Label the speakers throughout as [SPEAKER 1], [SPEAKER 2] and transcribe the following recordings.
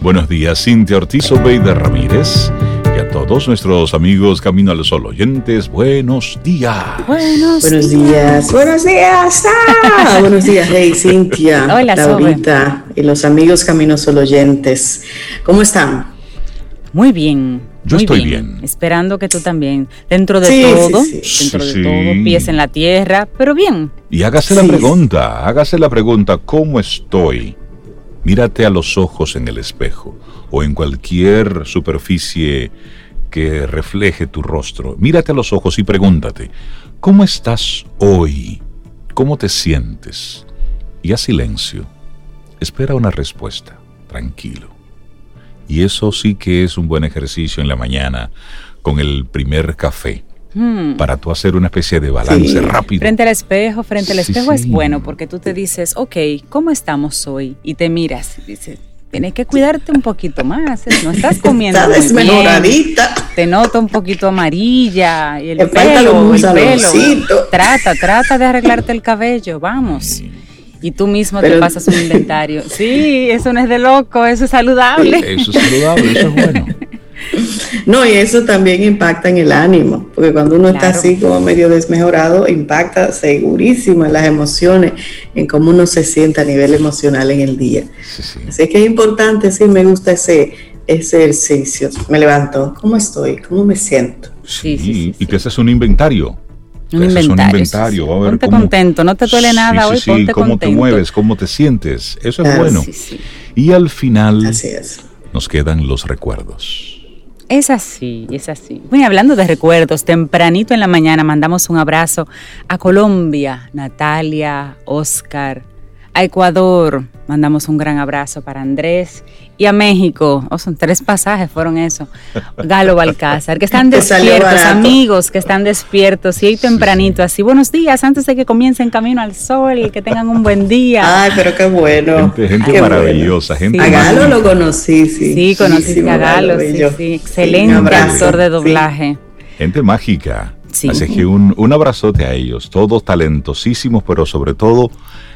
[SPEAKER 1] Buenos días, Cintia Ortiz Obeida Ramírez. Y a todos nuestros amigos Camino al Sol oyentes, buenos días.
[SPEAKER 2] Buenos, buenos días.
[SPEAKER 3] Buenos días.
[SPEAKER 2] Ah, buenos días, hey Cintia,
[SPEAKER 3] Hola,
[SPEAKER 2] Laurita y los amigos Camino Sol oyentes. ¿Cómo están?
[SPEAKER 3] Muy bien.
[SPEAKER 1] Yo estoy bien.
[SPEAKER 3] Esperando que tú también. Dentro de todo, dentro de todo, pies en la tierra, pero bien.
[SPEAKER 1] Y hágase la pregunta, hágase la pregunta, ¿cómo estoy? Mírate a los ojos en el espejo o en cualquier superficie que refleje tu rostro. Mírate a los ojos y pregúntate, ¿cómo estás hoy? ¿Cómo te sientes? Y a silencio. Espera una respuesta, tranquilo. Y eso sí que es un buen ejercicio en la mañana con el primer café. Hmm. Para tú hacer una especie de balance rápido.
[SPEAKER 3] Frente al espejo, frente al espejo es bueno porque tú te dices, ok, ¿cómo estamos hoy? Y te miras y dices, tienes que cuidarte un poquito más. ¿eh? No estás comiendo.
[SPEAKER 2] Está desmejoradita.
[SPEAKER 3] Te noto un poquito amarilla. Y el pelo, el pelo. Trata, trata de arreglarte el cabello. Vamos y tú mismo te pasas un inventario. Sí, eso no es de loco, eso es saludable.
[SPEAKER 1] Eso es saludable, eso es bueno.
[SPEAKER 2] No, y eso también impacta en el ánimo, porque cuando uno está así como medio desmejorado, impacta segurísimo en las emociones, en cómo uno se siente a nivel emocional en el día. Así que es importante, sí, me gusta ese, ese ejercicio. Me levanto, ¿cómo estoy? ¿Cómo me siento?
[SPEAKER 1] Sí, sí, y que ese es un inventario
[SPEAKER 3] un inventario. ponte contento, no te duele nada hoy, ponte
[SPEAKER 1] cómo te mueves, cómo te sientes. Eso es bueno. Y al final nos quedan los recuerdos.
[SPEAKER 3] Es así, es así. Bueno, hablando de recuerdos, tempranito en la mañana mandamos un abrazo a Colombia, Natalia, Oscar, a Ecuador, mandamos un gran abrazo para Andrés y a México. Oh, son tres pasajes, fueron eso. Galo Balcázar, que están despiertos, amigos que están despiertos y ahí tempranito, así. Buenos días, antes de que comiencen camino al sol, que tengan un buen día.
[SPEAKER 2] Ay, pero qué bueno.
[SPEAKER 1] Gente, maravillosa, gente.
[SPEAKER 2] A Galo lo conocí, sí.
[SPEAKER 3] Sí, conocí a Galo, sí, sí. Excelente actor de doblaje.
[SPEAKER 1] Gente mágica. Así que un, un abrazote a ellos, todos talentosísimos, pero sobre todo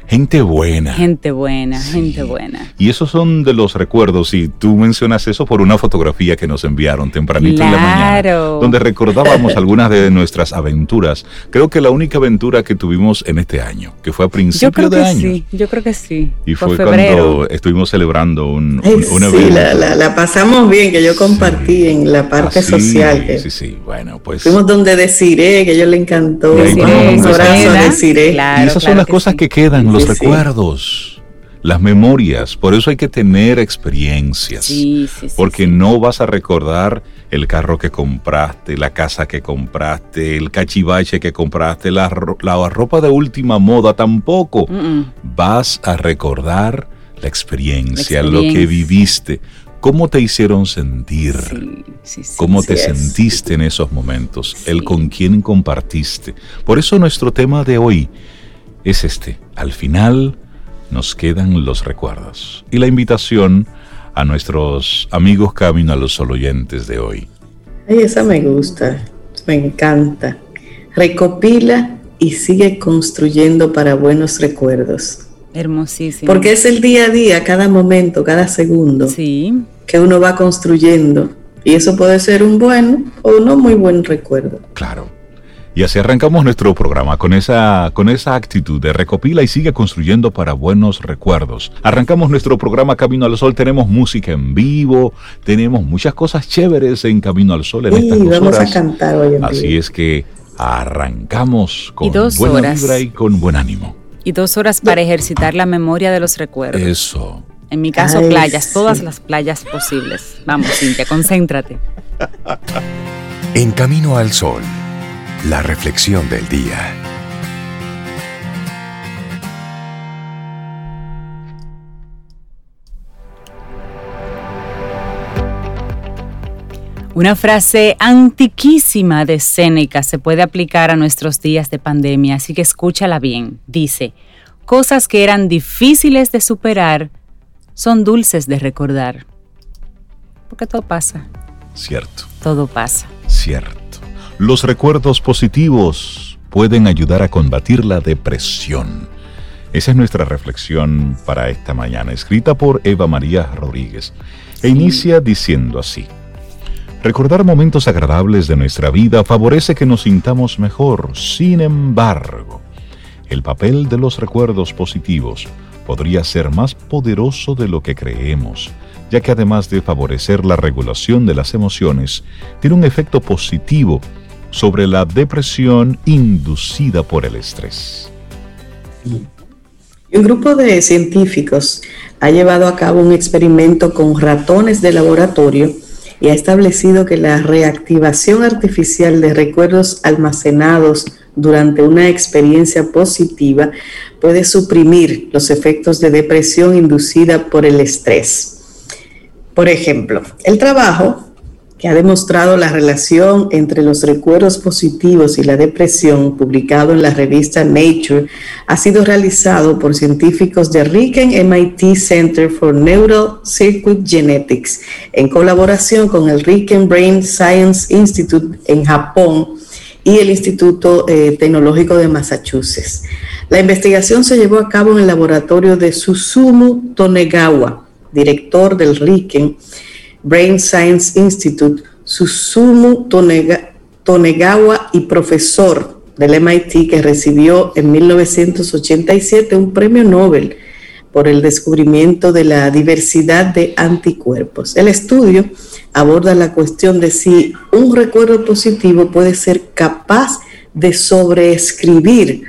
[SPEAKER 1] Gente buena.
[SPEAKER 3] Gente buena, gente buena.
[SPEAKER 1] Y esos son de los recuerdos, y tú mencionas eso por una fotografía que nos enviaron tempranito en la mañana, donde recordábamos algunas de nuestras aventuras. Creo que la única aventura que tuvimos en este año, que fue a principio de año.
[SPEAKER 3] Sí, yo creo que sí.
[SPEAKER 1] Y fue, cuando estuvimos celebrando un, evento.
[SPEAKER 2] Sí, la, pasamos bien, que yo compartí en la parte social.
[SPEAKER 1] sí, sí, bueno, pues.
[SPEAKER 2] Fuimos donde deciré, que a ellos le encantó. un abrazo a Desiree.
[SPEAKER 1] y esas son las cosas que quedan, los recuerdos, las memorias. Por eso hay que tener experiencias. porque no vas a recordar el carro que compraste, la casa que compraste, el cachivache que compraste, la, la ropa de última moda tampoco. Vas a recordar la experiencia, lo que viviste, cómo te hicieron sentir, cómo te sentiste en esos momentos, el con quién compartiste. Por eso nuestro tema de hoy es este. Al final nos quedan los recuerdos y la invitación a nuestros amigos Camino a los Sol oyentes de hoy.
[SPEAKER 2] Ay, esa me gusta, me encanta. Recopila y sigue construyendo para buenos recuerdos.
[SPEAKER 3] Hermosísimo.
[SPEAKER 2] Porque es el día a día, cada momento, cada segundo,
[SPEAKER 3] sí.
[SPEAKER 2] que uno va construyendo. Y eso puede ser un buen o no muy buen recuerdo.
[SPEAKER 1] Claro. Y así arrancamos nuestro programa con esa, con esa actitud de recopila y sigue construyendo para buenos recuerdos. Arrancamos nuestro programa Camino al Sol, tenemos música en vivo, tenemos muchas cosas chéveres en Camino al Sol en estas dos
[SPEAKER 2] vamos a cantar hoy en
[SPEAKER 1] Así es que arrancamos con buena vibra y con buen ánimo.
[SPEAKER 3] Y dos horas para ejercitar la memoria de los recuerdos.
[SPEAKER 1] Eso.
[SPEAKER 3] En mi caso, playas, todas las playas posibles. Vamos, Cintia, concéntrate.
[SPEAKER 4] En Camino al Sol la reflexión del día.
[SPEAKER 3] Una frase antiquísima de Séneca se puede aplicar a nuestros días de pandemia, así que escúchala bien. Dice, cosas que eran difíciles de superar son dulces de recordar. Porque todo pasa.
[SPEAKER 1] Cierto.
[SPEAKER 3] Todo pasa.
[SPEAKER 1] Cierto. Los recuerdos positivos pueden ayudar a combatir la depresión. Esa es nuestra reflexión para esta mañana, escrita por Eva María Rodríguez. E inicia diciendo así. Recordar momentos agradables de nuestra vida favorece que nos sintamos mejor. Sin embargo, el papel de los recuerdos positivos podría ser más poderoso de lo que creemos, ya que además de favorecer la regulación de las emociones, tiene un efecto positivo sobre la depresión inducida por el estrés.
[SPEAKER 2] Un grupo de científicos ha llevado a cabo un experimento con ratones de laboratorio y ha establecido que la reactivación artificial de recuerdos almacenados durante una experiencia positiva puede suprimir los efectos de depresión inducida por el estrés. Por ejemplo, el trabajo que ha demostrado la relación entre los recuerdos positivos y la depresión, publicado en la revista Nature, ha sido realizado por científicos de Riken MIT Center for Neural Circuit Genetics, en colaboración con el Riken Brain Science Institute en Japón y el Instituto eh, Tecnológico de Massachusetts. La investigación se llevó a cabo en el laboratorio de Susumu Tonegawa, director del Riken Brain Science Institute, Susumu Tonegawa y profesor del MIT que recibió en 1987 un premio Nobel por el descubrimiento de la diversidad de anticuerpos. El estudio aborda la cuestión de si un recuerdo positivo puede ser capaz de sobreescribir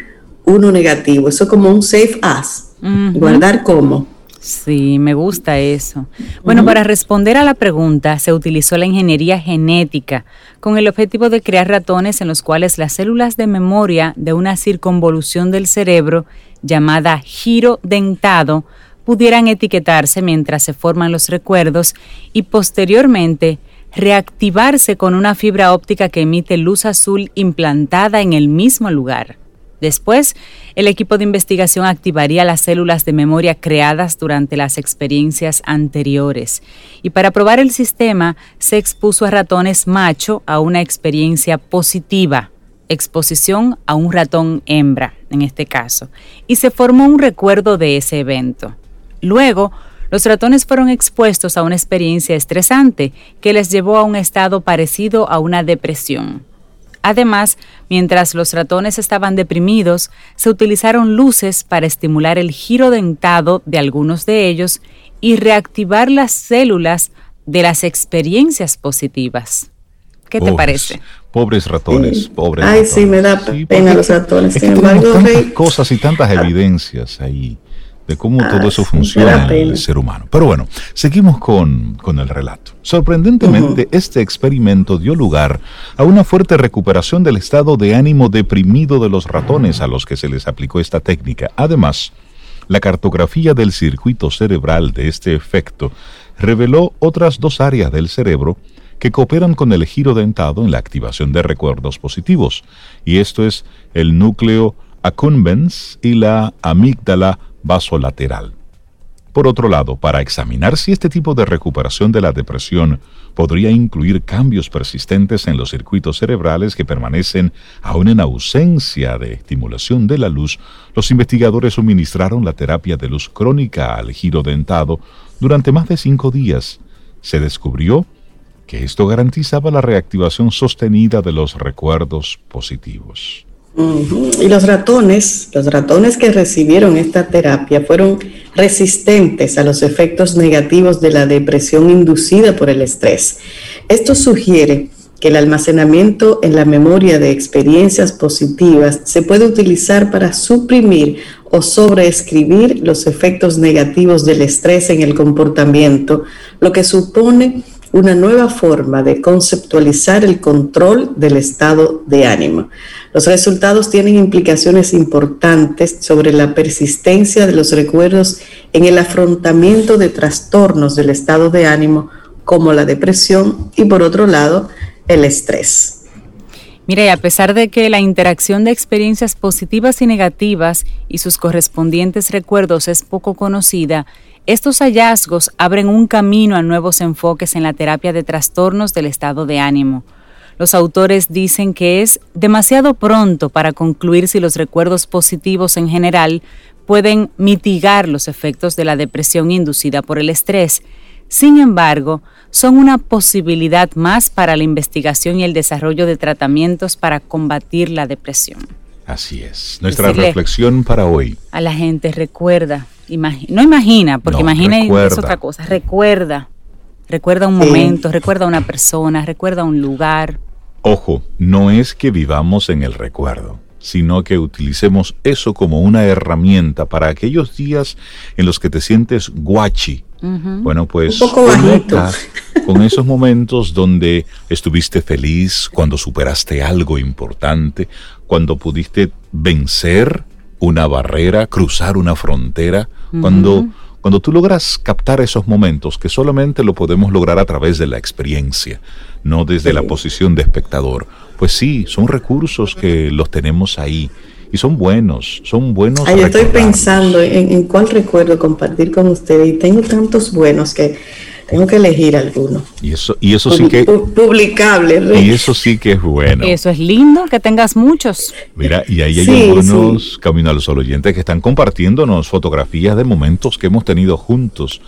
[SPEAKER 2] uno negativo. Eso como un safe as. Guardar como.
[SPEAKER 3] Sí, me gusta eso. Bueno, para responder a la pregunta, se utilizó la ingeniería genética con el objetivo de crear ratones en los cuales las células de memoria de una circunvolución del cerebro llamada giro dentado pudieran etiquetarse mientras se forman los recuerdos y posteriormente reactivarse con una fibra óptica que emite luz azul implantada en el mismo lugar. Después, el equipo de investigación activaría las células de memoria creadas durante las experiencias anteriores. Y para probar el sistema, se expuso a ratones macho a una experiencia positiva, exposición a un ratón hembra, en este caso, y se formó un recuerdo de ese evento. Luego, los ratones fueron expuestos a una experiencia estresante que les llevó a un estado parecido a una depresión. Además, mientras los ratones estaban deprimidos, se utilizaron luces para estimular el giro dentado de algunos de ellos y reactivar las células de las experiencias positivas. ¿Qué te parece?
[SPEAKER 1] Pobres ratones, pobres
[SPEAKER 2] Ay, sí, me da pena los ratones.
[SPEAKER 1] Sin embargo, tantas cosas y tantas evidencias ahí de cómo todo eso funciona en el ser humano. Pero bueno, seguimos con, el relato. Sorprendentemente, este experimento dio lugar a una fuerte recuperación del estado de ánimo deprimido de los ratones a los que se les aplicó esta técnica. Además, la cartografía del circuito cerebral de este efecto reveló otras dos áreas del cerebro que cooperan con el giro dentado en la activación de recuerdos positivos, y esto es el núcleo accumbens y la amígdala vasolateral. Por otro lado, para examinar si este tipo de recuperación de la depresión podría incluir cambios persistentes en los circuitos cerebrales que permanecen aún en ausencia de estimulación de la luz, los investigadores suministraron la terapia de luz crónica al giro dentado durante más de cinco días. Se descubrió que esto garantizaba la reactivación sostenida de los recuerdos positivos.
[SPEAKER 2] Y los ratones, los ratones que recibieron esta terapia fueron resistentes a los efectos negativos de la depresión inducida por el estrés. Esto sugiere que el almacenamiento en la memoria de experiencias positivas se puede utilizar para suprimir o sobreescribir los efectos negativos del estrés en el comportamiento, lo que supone una nueva forma de conceptualizar el control del estado de ánimo. Los resultados tienen implicaciones importantes sobre la persistencia de los recuerdos en el afrontamiento de trastornos del estado de ánimo como la depresión y por otro lado el estrés.
[SPEAKER 3] Mire, a pesar de que la interacción de experiencias positivas y negativas y sus correspondientes recuerdos es poco conocida, estos hallazgos abren un camino a nuevos enfoques en la terapia de trastornos del estado de ánimo. Los autores dicen que es demasiado pronto para concluir si los recuerdos positivos en general pueden mitigar los efectos de la depresión inducida por el estrés. Sin embargo, son una posibilidad más para la investigación y el desarrollo de tratamientos para combatir la depresión.
[SPEAKER 1] Así es. Nuestra reflexión para hoy.
[SPEAKER 3] A la gente recuerda, no imagina, porque imagina es otra cosa, recuerda. Recuerda un momento, recuerda una persona, recuerda un lugar.
[SPEAKER 1] Ojo, no es que vivamos en el recuerdo sino que utilicemos eso como una herramienta para aquellos días en los que te sientes guachi. Bueno, pues con esos momentos donde estuviste feliz, cuando superaste algo importante, cuando pudiste vencer una barrera, cruzar una frontera, cuando cuando tú logras captar esos momentos, que solamente lo podemos lograr a través de la experiencia, no desde la posición de espectador, pues sí, son recursos que los tenemos ahí y son buenos, son buenos.
[SPEAKER 2] Ay, estoy pensando en, en, cuál recuerdo compartir con ustedes y tengo tantos buenos que tengo que elegir alguno.
[SPEAKER 1] Y eso, y eso sí que...
[SPEAKER 2] Publicable.
[SPEAKER 1] Y eso sí que es bueno.
[SPEAKER 3] Eso es lindo, que tengas muchos.
[SPEAKER 1] Mira, y ahí hay algunos Camino a los oyentes que están compartiéndonos fotografías de momentos que hemos tenido juntos.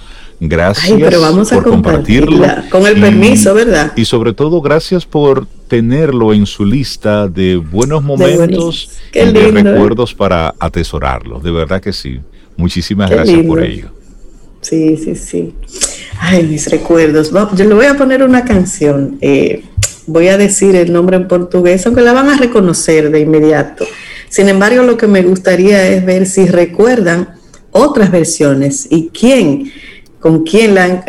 [SPEAKER 1] Gracias
[SPEAKER 2] pero vamos por a compartirlo. Con el permiso, ¿verdad?
[SPEAKER 1] Y sobre todo, gracias por tenerlo en su lista de buenos momentos y de ¿eh? recuerdos para atesorarlo. De verdad que sí. Muchísimas gracias por ello.
[SPEAKER 2] Sí, sí, sí. Ay, mis recuerdos. Yo le voy a poner una canción. Eh, voy a decir el nombre en portugués, aunque la van a reconocer de inmediato. Sin embargo, lo que me gustaría es ver si recuerdan otras versiones y quién, con quién la,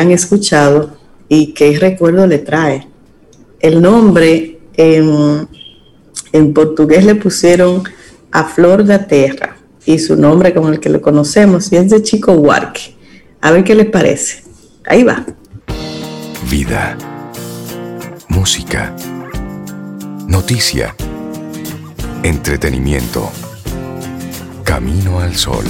[SPEAKER 2] han escuchado y qué recuerdo le trae. El nombre en, en portugués le pusieron a Flor da Terra y su nombre con el que lo conocemos y es de Chico Huarque. A ver qué les parece. Ahí va.
[SPEAKER 4] Vida. Música. Noticia. Entretenimiento. Camino al sol.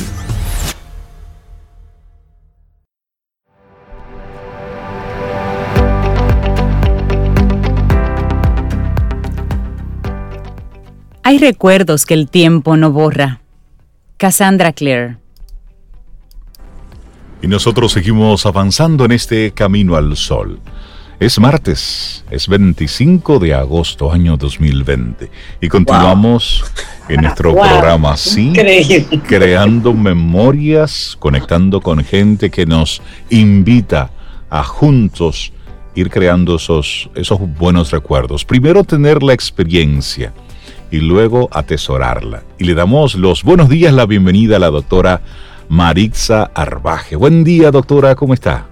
[SPEAKER 3] Hay recuerdos que el tiempo no borra. Cassandra Clare.
[SPEAKER 1] Y nosotros seguimos avanzando en este camino al sol. Es martes, es 25 de agosto, año 2020. Y continuamos en nuestro programa así, creando memorias, conectando con gente que nos invita a juntos ir creando esos, esos buenos recuerdos. Primero tener la experiencia y luego atesorarla. Y le damos los buenos días, la bienvenida a la doctora Marixa Arbaje. Buen día, doctora, ¿cómo está?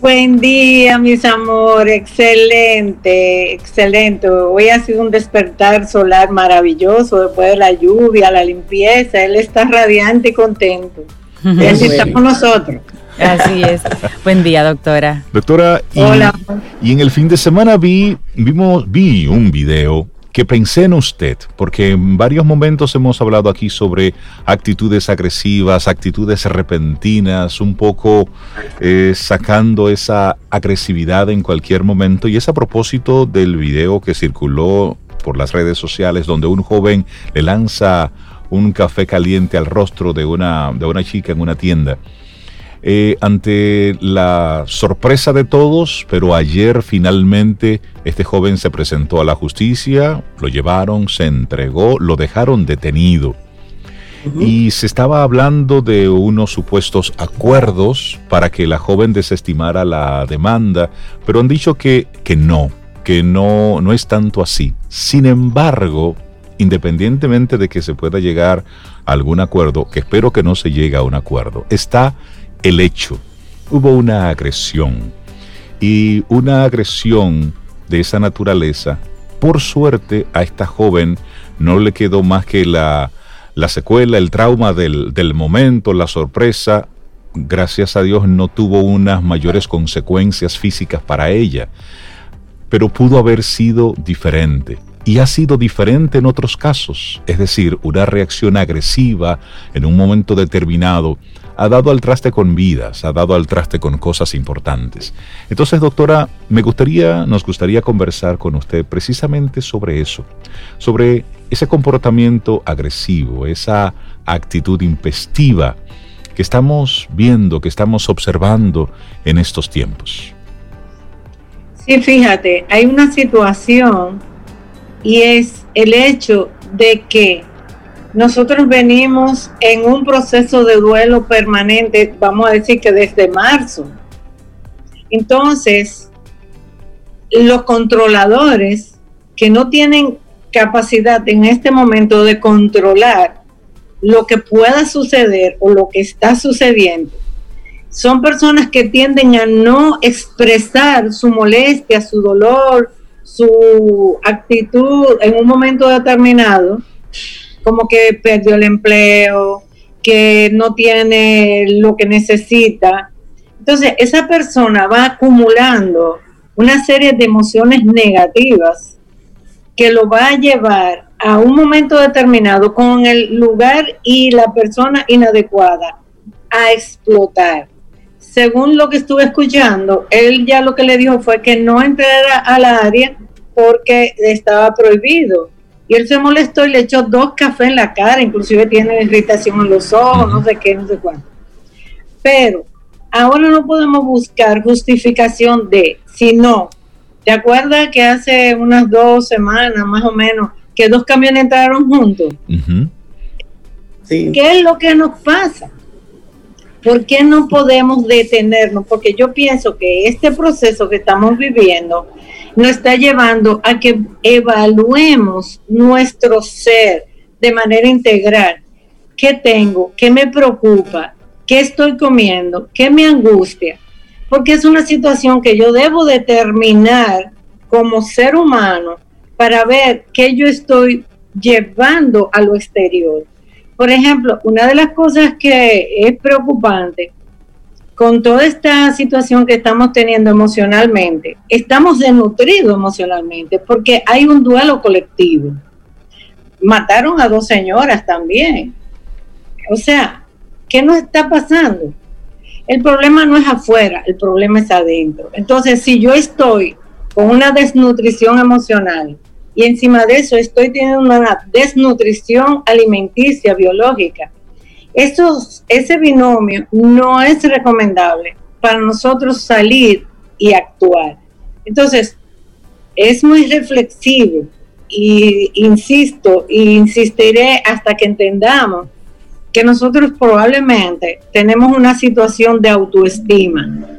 [SPEAKER 5] Buen día, mis amores, excelente, excelente. Hoy ha sido un despertar solar maravilloso después de la lluvia, la limpieza. Él está radiante y contento. Y así estamos nosotros.
[SPEAKER 3] Así es. Buen día, doctora.
[SPEAKER 1] Doctora, y, Hola. y en el fin de semana vi, vimos, vi un video que pensé en usted, porque en varios momentos hemos hablado aquí sobre actitudes agresivas, actitudes repentinas, un poco eh, sacando esa agresividad en cualquier momento. Y es a propósito del video que circuló por las redes sociales donde un joven le lanza un café caliente al rostro de una, de una chica en una tienda. Eh, ante la sorpresa de todos, pero ayer finalmente este joven se presentó a la justicia, lo llevaron, se entregó, lo dejaron detenido. Y se estaba hablando de unos supuestos acuerdos para que la joven desestimara la demanda, pero han dicho que, que no, que no, no es tanto así. Sin embargo, independientemente de que se pueda llegar a algún acuerdo, que espero que no se llegue a un acuerdo, está el hecho. Hubo una agresión y una agresión de esa naturaleza, por suerte a esta joven no le quedó más que la, la secuela, el trauma del momento, la sorpresa, gracias a Dios, no tuvo unas mayores consecuencias físicas para ella, pero pudo haber sido diferente. Y ha sido diferente en otros casos, es decir, una reacción agresiva en un momento determinado ha dado al traste con vidas, ha dado al traste con cosas importantes. Entonces, doctora, me gustaría, nos gustaría conversar con usted precisamente sobre eso, sobre ese comportamiento agresivo, esa actitud impestiva que estamos viendo, que estamos observando en estos tiempos.
[SPEAKER 5] Sí, fíjate, hay una situación y es el hecho de que nosotros venimos en un proceso de duelo permanente, vamos a decir que desde marzo. Entonces, los controladores que no tienen capacidad en este momento de controlar lo que pueda suceder o lo que está sucediendo, son personas que tienden a no expresar su molestia, su dolor, su actitud en un momento determinado como que perdió el empleo, que no tiene lo que necesita. Entonces, esa persona va acumulando una serie de emociones negativas que lo va a llevar a un momento determinado con el lugar y la persona inadecuada a explotar. Según lo que estuve escuchando, él ya lo que le dijo fue que no entrara al área porque estaba prohibido. Y él se molestó y le echó dos cafés en la cara, inclusive tiene irritación en los ojos, no sé qué, no sé cuánto. Pero ahora no podemos buscar justificación de, si no, ¿te acuerdas que hace unas dos semanas más o menos que dos camiones entraron juntos? ¿Qué es lo que nos pasa? ¿Por qué no podemos detenernos? Porque yo pienso que este proceso que estamos viviendo nos está llevando a que evaluemos nuestro ser de manera integral. ¿Qué tengo? ¿Qué me preocupa? ¿Qué estoy comiendo? ¿Qué me angustia? Porque es una situación que yo debo determinar como ser humano para ver qué yo estoy llevando a lo exterior. Por ejemplo, una de las cosas que es preocupante con toda esta situación que estamos teniendo emocionalmente, estamos desnutridos emocionalmente porque hay un duelo colectivo. Mataron a dos señoras también. O sea, ¿qué nos está pasando? El problema no es afuera, el problema es adentro. Entonces, si yo estoy con una desnutrición emocional y encima de eso estoy teniendo una desnutrición alimenticia, biológica, ese binomio no es recomendable para nosotros salir y actuar. Entonces, es muy reflexivo y insisto e insistiré hasta que entendamos que nosotros probablemente tenemos una situación de autoestima.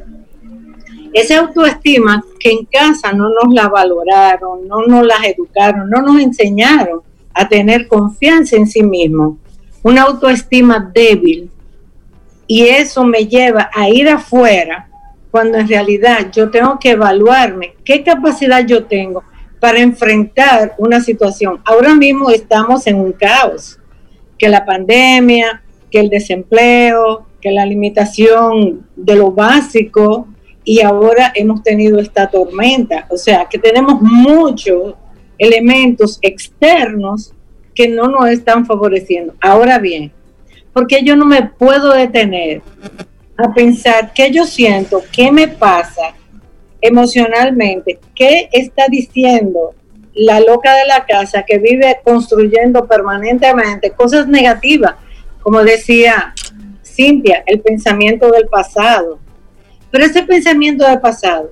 [SPEAKER 5] Esa autoestima que en casa no nos la valoraron, no nos la educaron, no nos enseñaron a tener confianza en sí mismos una autoestima débil y eso me lleva a ir afuera cuando en realidad yo tengo que evaluarme qué capacidad yo tengo para enfrentar una situación. Ahora mismo estamos en un caos, que la pandemia, que el desempleo, que la limitación de lo básico y ahora hemos tenido esta tormenta. O sea, que tenemos muchos elementos externos que no nos están favoreciendo. Ahora bien, porque yo no me puedo detener a pensar qué yo siento, qué me pasa emocionalmente, qué está diciendo la loca de la casa que vive construyendo permanentemente cosas negativas, como decía Cintia, el pensamiento del pasado. Pero ese pensamiento del pasado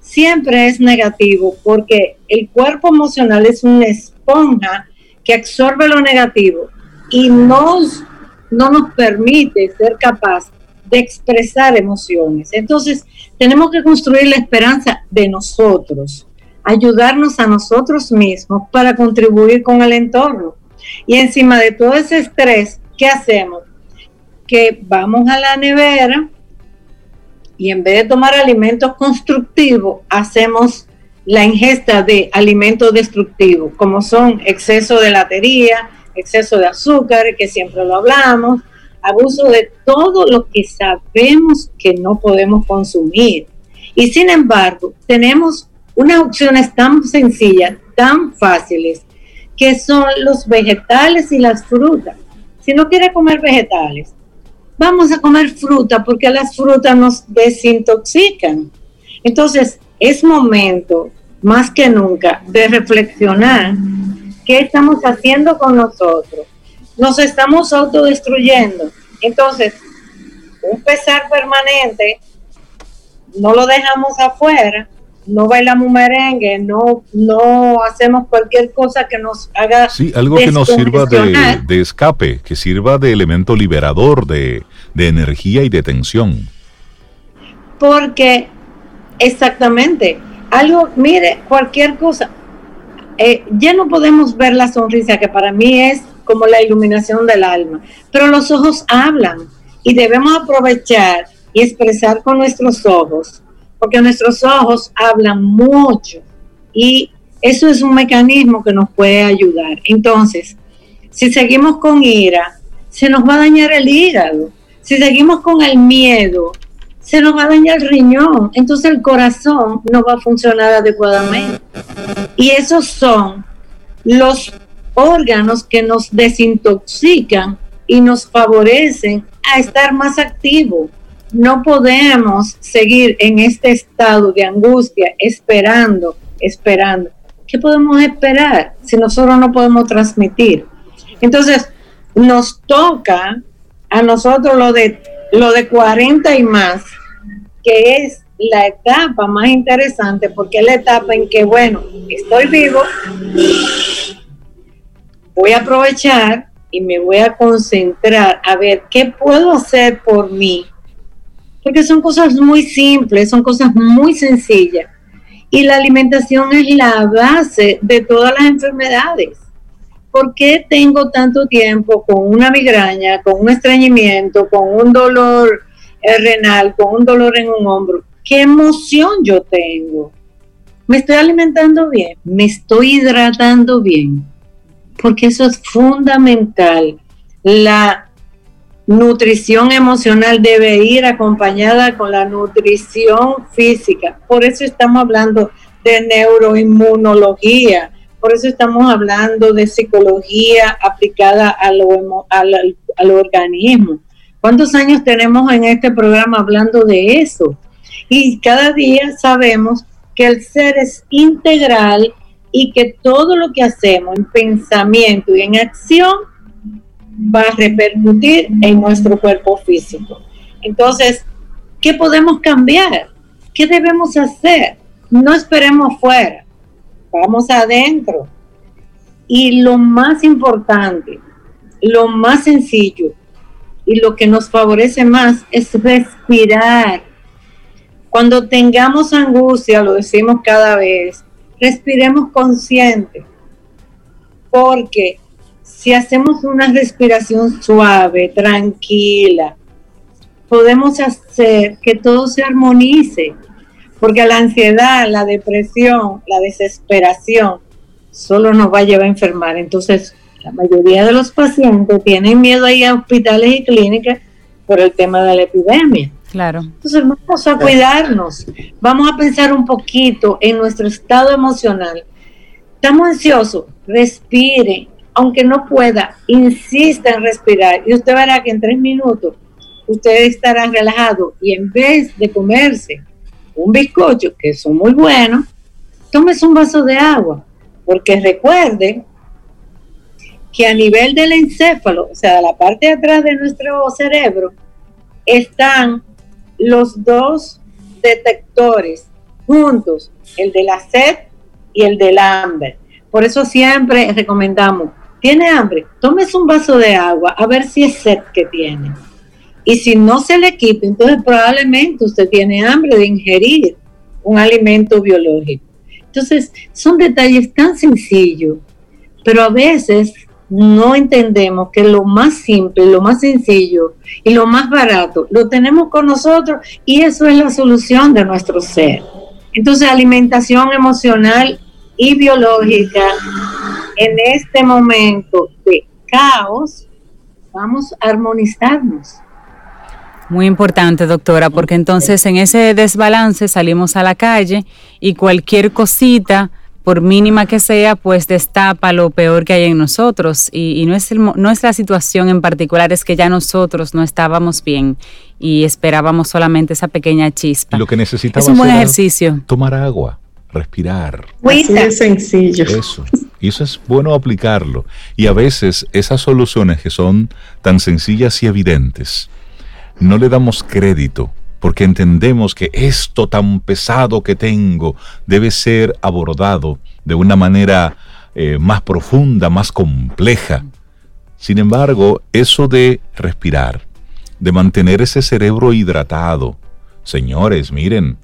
[SPEAKER 5] siempre es negativo porque el cuerpo emocional es una esponja que absorbe lo negativo y nos, no nos permite ser capaz de expresar emociones. Entonces, tenemos que construir la esperanza de nosotros, ayudarnos a nosotros mismos para contribuir con el entorno. Y encima de todo ese estrés, ¿qué hacemos? Que vamos a la nevera y en vez de tomar alimentos constructivos, hacemos la ingesta de alimentos destructivos, como son exceso de latería, exceso de azúcar, que siempre lo hablamos, abuso de todo lo que sabemos que no podemos consumir. Y sin embargo, tenemos unas opciones tan sencillas, tan fáciles, que son los vegetales y las frutas. Si no quiere comer vegetales, vamos a comer fruta porque las frutas nos desintoxican. Entonces, es momento, más que nunca, de reflexionar qué estamos haciendo con nosotros. Nos estamos autodestruyendo. Entonces, un pesar permanente, no lo dejamos afuera, no bailamos merengue, no, no hacemos cualquier cosa que nos haga...
[SPEAKER 1] Sí, algo que nos sirva de, escape, que sirva de elemento liberador, de, energía y de tensión.
[SPEAKER 5] Porque, exactamente, algo, mire, cualquier cosa, eh, ya no podemos ver la sonrisa, que para mí es como la iluminación del alma, pero los ojos hablan y debemos aprovechar y expresar con nuestros ojos porque nuestros ojos hablan mucho y eso es un mecanismo que nos puede ayudar. Entonces, si seguimos con ira, se nos va a dañar el hígado. Si seguimos con el miedo, se nos va a dañar el riñón. Entonces el corazón no va a funcionar adecuadamente. Y esos son los órganos que nos desintoxican y nos favorecen a estar más activos, no podemos seguir en este estado de angustia esperando, esperando. ¿Qué podemos esperar si nosotros no podemos transmitir? Entonces, nos toca a nosotros lo de, lo de 40 y más, que es la etapa más interesante, porque es la etapa en que, bueno, estoy vivo, voy a aprovechar y me voy a concentrar a ver qué puedo hacer por mí porque son cosas muy simples, son cosas muy sencillas. Y la alimentación es la base de todas las enfermedades. ¿Por qué tengo tanto tiempo con una migraña, con un estreñimiento, con un dolor eh, renal, con un dolor en un hombro? ¿Qué emoción yo tengo? ¿Me estoy alimentando bien? ¿Me estoy hidratando bien? Porque eso es fundamental. La nutrición emocional debe ir acompañada con la nutrición física. Por eso estamos hablando de neuroinmunología, por eso estamos hablando de psicología aplicada a lo, al, al organismo. ¿Cuántos años tenemos en este programa hablando de eso? Y cada día sabemos que el ser es integral y que todo lo que hacemos en pensamiento y en acción va a repercutir en nuestro cuerpo físico. Entonces, ¿qué podemos cambiar? ¿Qué debemos hacer? No esperemos fuera, vamos adentro. Y lo más importante, lo más sencillo y lo que nos favorece más es respirar. Cuando tengamos angustia, lo decimos cada vez, respiremos consciente, porque si hacemos una respiración suave, tranquila, podemos hacer que todo se armonice, porque la ansiedad, la depresión, la desesperación, solo nos va a llevar a enfermar. Entonces, la mayoría de los pacientes tienen miedo a ir a hospitales y clínicas por el tema de la epidemia.
[SPEAKER 3] Claro.
[SPEAKER 5] Entonces vamos a cuidarnos, vamos a pensar un poquito en nuestro estado emocional. Estamos ansiosos, respire, aunque no pueda, insista en respirar y usted verá que en tres minutos usted estará relajado y en vez de comerse un bizcocho, que son muy buenos, tómese un vaso de agua, porque recuerde que a nivel del encéfalo, o sea, la parte de atrás de nuestro cerebro, están los dos detectores juntos, el de la sed y el del hambre. Por eso siempre recomendamos tiene hambre, tómese un vaso de agua a ver si es sed que tiene. Y si no se le quita, entonces probablemente usted tiene hambre de ingerir un alimento biológico. Entonces, son detalles tan sencillos, pero a veces no entendemos que lo más simple, lo más sencillo y lo más barato lo tenemos con nosotros y eso es la solución de nuestro ser. Entonces, alimentación emocional y biológica en este momento de caos vamos a armonizarnos.
[SPEAKER 3] Muy importante, doctora, porque entonces en ese desbalance salimos a la calle y cualquier cosita, por mínima que sea, pues destapa lo peor que hay en nosotros. Y, no, es no es la situación en particular, es que ya nosotros no estábamos bien y esperábamos solamente esa pequeña chispa.
[SPEAKER 1] lo que necesitamos
[SPEAKER 3] es un buen ejercicio.
[SPEAKER 1] Tomar agua, respirar.
[SPEAKER 2] Así de sencillo.
[SPEAKER 1] Eso. Y eso es bueno aplicarlo. Y a veces esas soluciones que son tan sencillas y evidentes, no le damos crédito porque entendemos que esto tan pesado que tengo debe ser abordado de una manera eh, más profunda, más compleja. Sin embargo, eso de respirar, de mantener ese cerebro hidratado, señores, miren,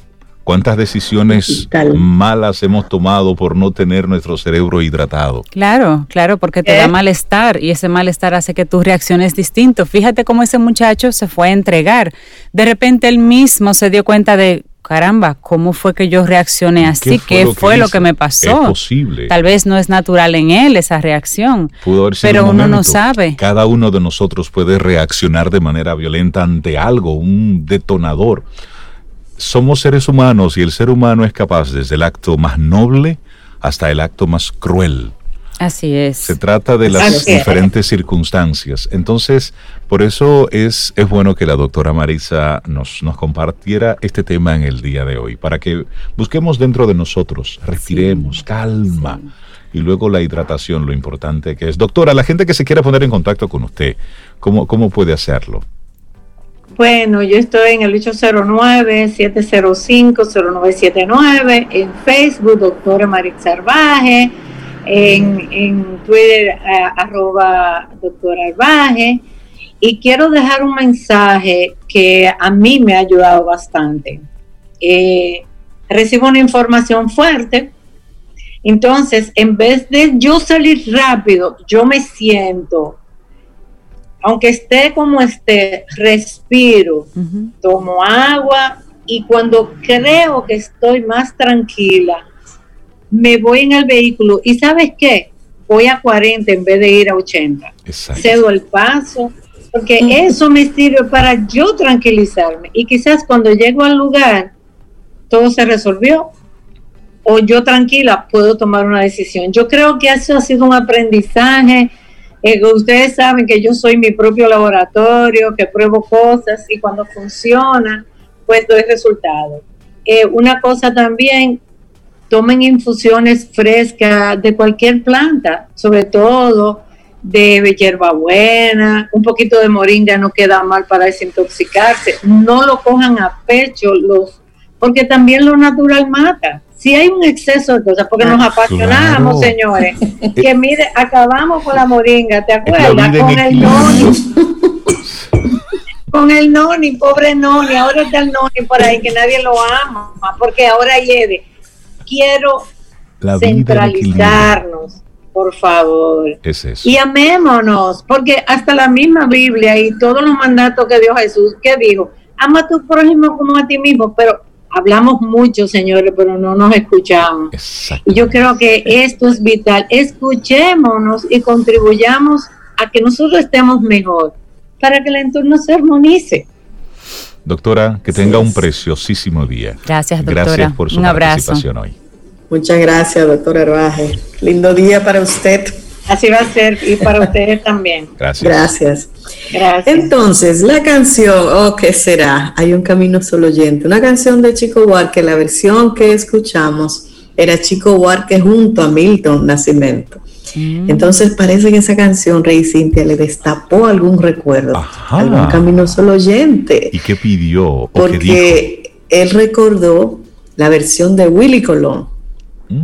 [SPEAKER 1] ¿Cuántas decisiones malas hemos tomado por no tener nuestro cerebro hidratado?
[SPEAKER 3] Claro, claro, porque te da eh. malestar y ese malestar hace que tus reacciones distinto. Fíjate cómo ese muchacho se fue a entregar. De repente él mismo se dio cuenta de, caramba, ¿cómo fue que yo reaccioné así? ¿Qué fue, lo, que, me pasó?
[SPEAKER 1] Es posible.
[SPEAKER 3] Tal vez no es natural en él esa reacción.
[SPEAKER 1] Pudo haber sido
[SPEAKER 3] pero uno no sabe.
[SPEAKER 1] Cada uno de nosotros puede reaccionar de manera violenta ante algo, un detonador somos seres humanos y el ser humano es capaz desde el acto más noble hasta el acto más cruel.
[SPEAKER 3] Así es.
[SPEAKER 1] Se trata de las diferentes circunstancias. Entonces, por eso es, es bueno que la doctora Marisa nos, nos compartiera este tema en el día de hoy, para que busquemos dentro de nosotros, respiremos, calma. Y luego la hidratación, lo importante que es. Doctora, la gente que se quiera poner en contacto con usted, ¿cómo, cómo puede hacerlo?
[SPEAKER 5] Bueno, yo estoy en el 809-705-0979, en Facebook, doctora Marit Sarvaje, en, Twitter, arroba doctora Arbaje. Y quiero dejar un mensaje que a mí me ha ayudado bastante. Eh, recibo una información fuerte, entonces en vez de yo salir rápido, yo me siento aunque esté como esté, respiro, tomo agua y cuando creo que estoy más tranquila, me voy en el vehículo. Y sabes qué, voy a 40 en vez de ir a 80. Cedo el paso, porque eso me sirve para yo tranquilizarme. Y quizás cuando llego al lugar todo se resolvió o yo tranquila puedo tomar una decisión. Yo creo que eso ha sido un aprendizaje eh, ustedes saben que yo soy mi propio laboratorio, que pruebo cosas y cuando funciona, pues doy resultados. Eh, una cosa también, tomen infusiones frescas de cualquier planta, sobre todo de hierbabuena, un poquito de moringa no queda mal para desintoxicarse. No lo cojan a pecho, los, porque también lo natural mata si hay un exceso de cosas, porque nos ah, apasionamos, señores, que mire, acabamos con la moringa, ¿te acuerdas? Con el noni. con el noni, pobre noni, ahora está el noni por ahí, que nadie lo ama, porque ahora lleve. Quiero centralizarnos, por favor.
[SPEAKER 1] Es eso.
[SPEAKER 5] Y amémonos, porque hasta la misma Biblia y todos los mandatos que dio Jesús, que dijo, ama a tu prójimo como a ti mismo, pero hablamos mucho, señores, pero no nos escuchamos. Y yo creo que esto es vital. Escuchémonos y contribuyamos a que nosotros estemos mejor para que el entorno se armonice.
[SPEAKER 1] Doctora, que tenga un preciosísimo día.
[SPEAKER 3] Gracias, doctora.
[SPEAKER 1] Gracias por su participación hoy.
[SPEAKER 2] Muchas gracias, doctora Herbaje. Lindo día para usted.
[SPEAKER 5] Así va a ser y para ustedes también.
[SPEAKER 1] Gracias.
[SPEAKER 2] Gracias. Entonces, la canción, oh, ¿qué será? Hay un camino solo oyente. Una canción de Chico Huarque, la versión que escuchamos era Chico Huarque junto a Milton Nacimiento. Mm. Entonces parece que esa canción, Rey Cintia, le destapó algún recuerdo, algún camino solo oyente.
[SPEAKER 1] ¿Y qué pidió?
[SPEAKER 2] Porque él recordó la versión de Willy Colón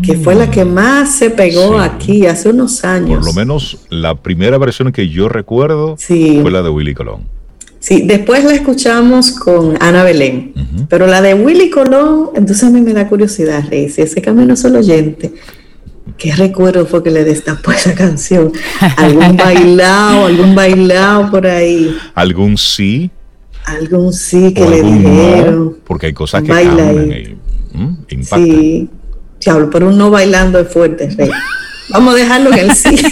[SPEAKER 2] que fue la que más se pegó aquí hace unos años.
[SPEAKER 1] Por lo menos la primera versión que yo recuerdo fue la de Willy Colón.
[SPEAKER 2] Sí, después la escuchamos con Ana Belén, pero la de Willy Colón, entonces a mí me da curiosidad, Rey, si ese camino solo oyente, ¿qué recuerdo fue que le destapó esa canción? ¿Algún bailado, algún bailado por ahí?
[SPEAKER 1] ¿Algún sí?
[SPEAKER 2] Algún sí que le dijeron.
[SPEAKER 1] porque hay cosas que cambian y,
[SPEAKER 2] Sí hablo, pero uno bailando es fuerte, Vamos a dejarlo en el sí.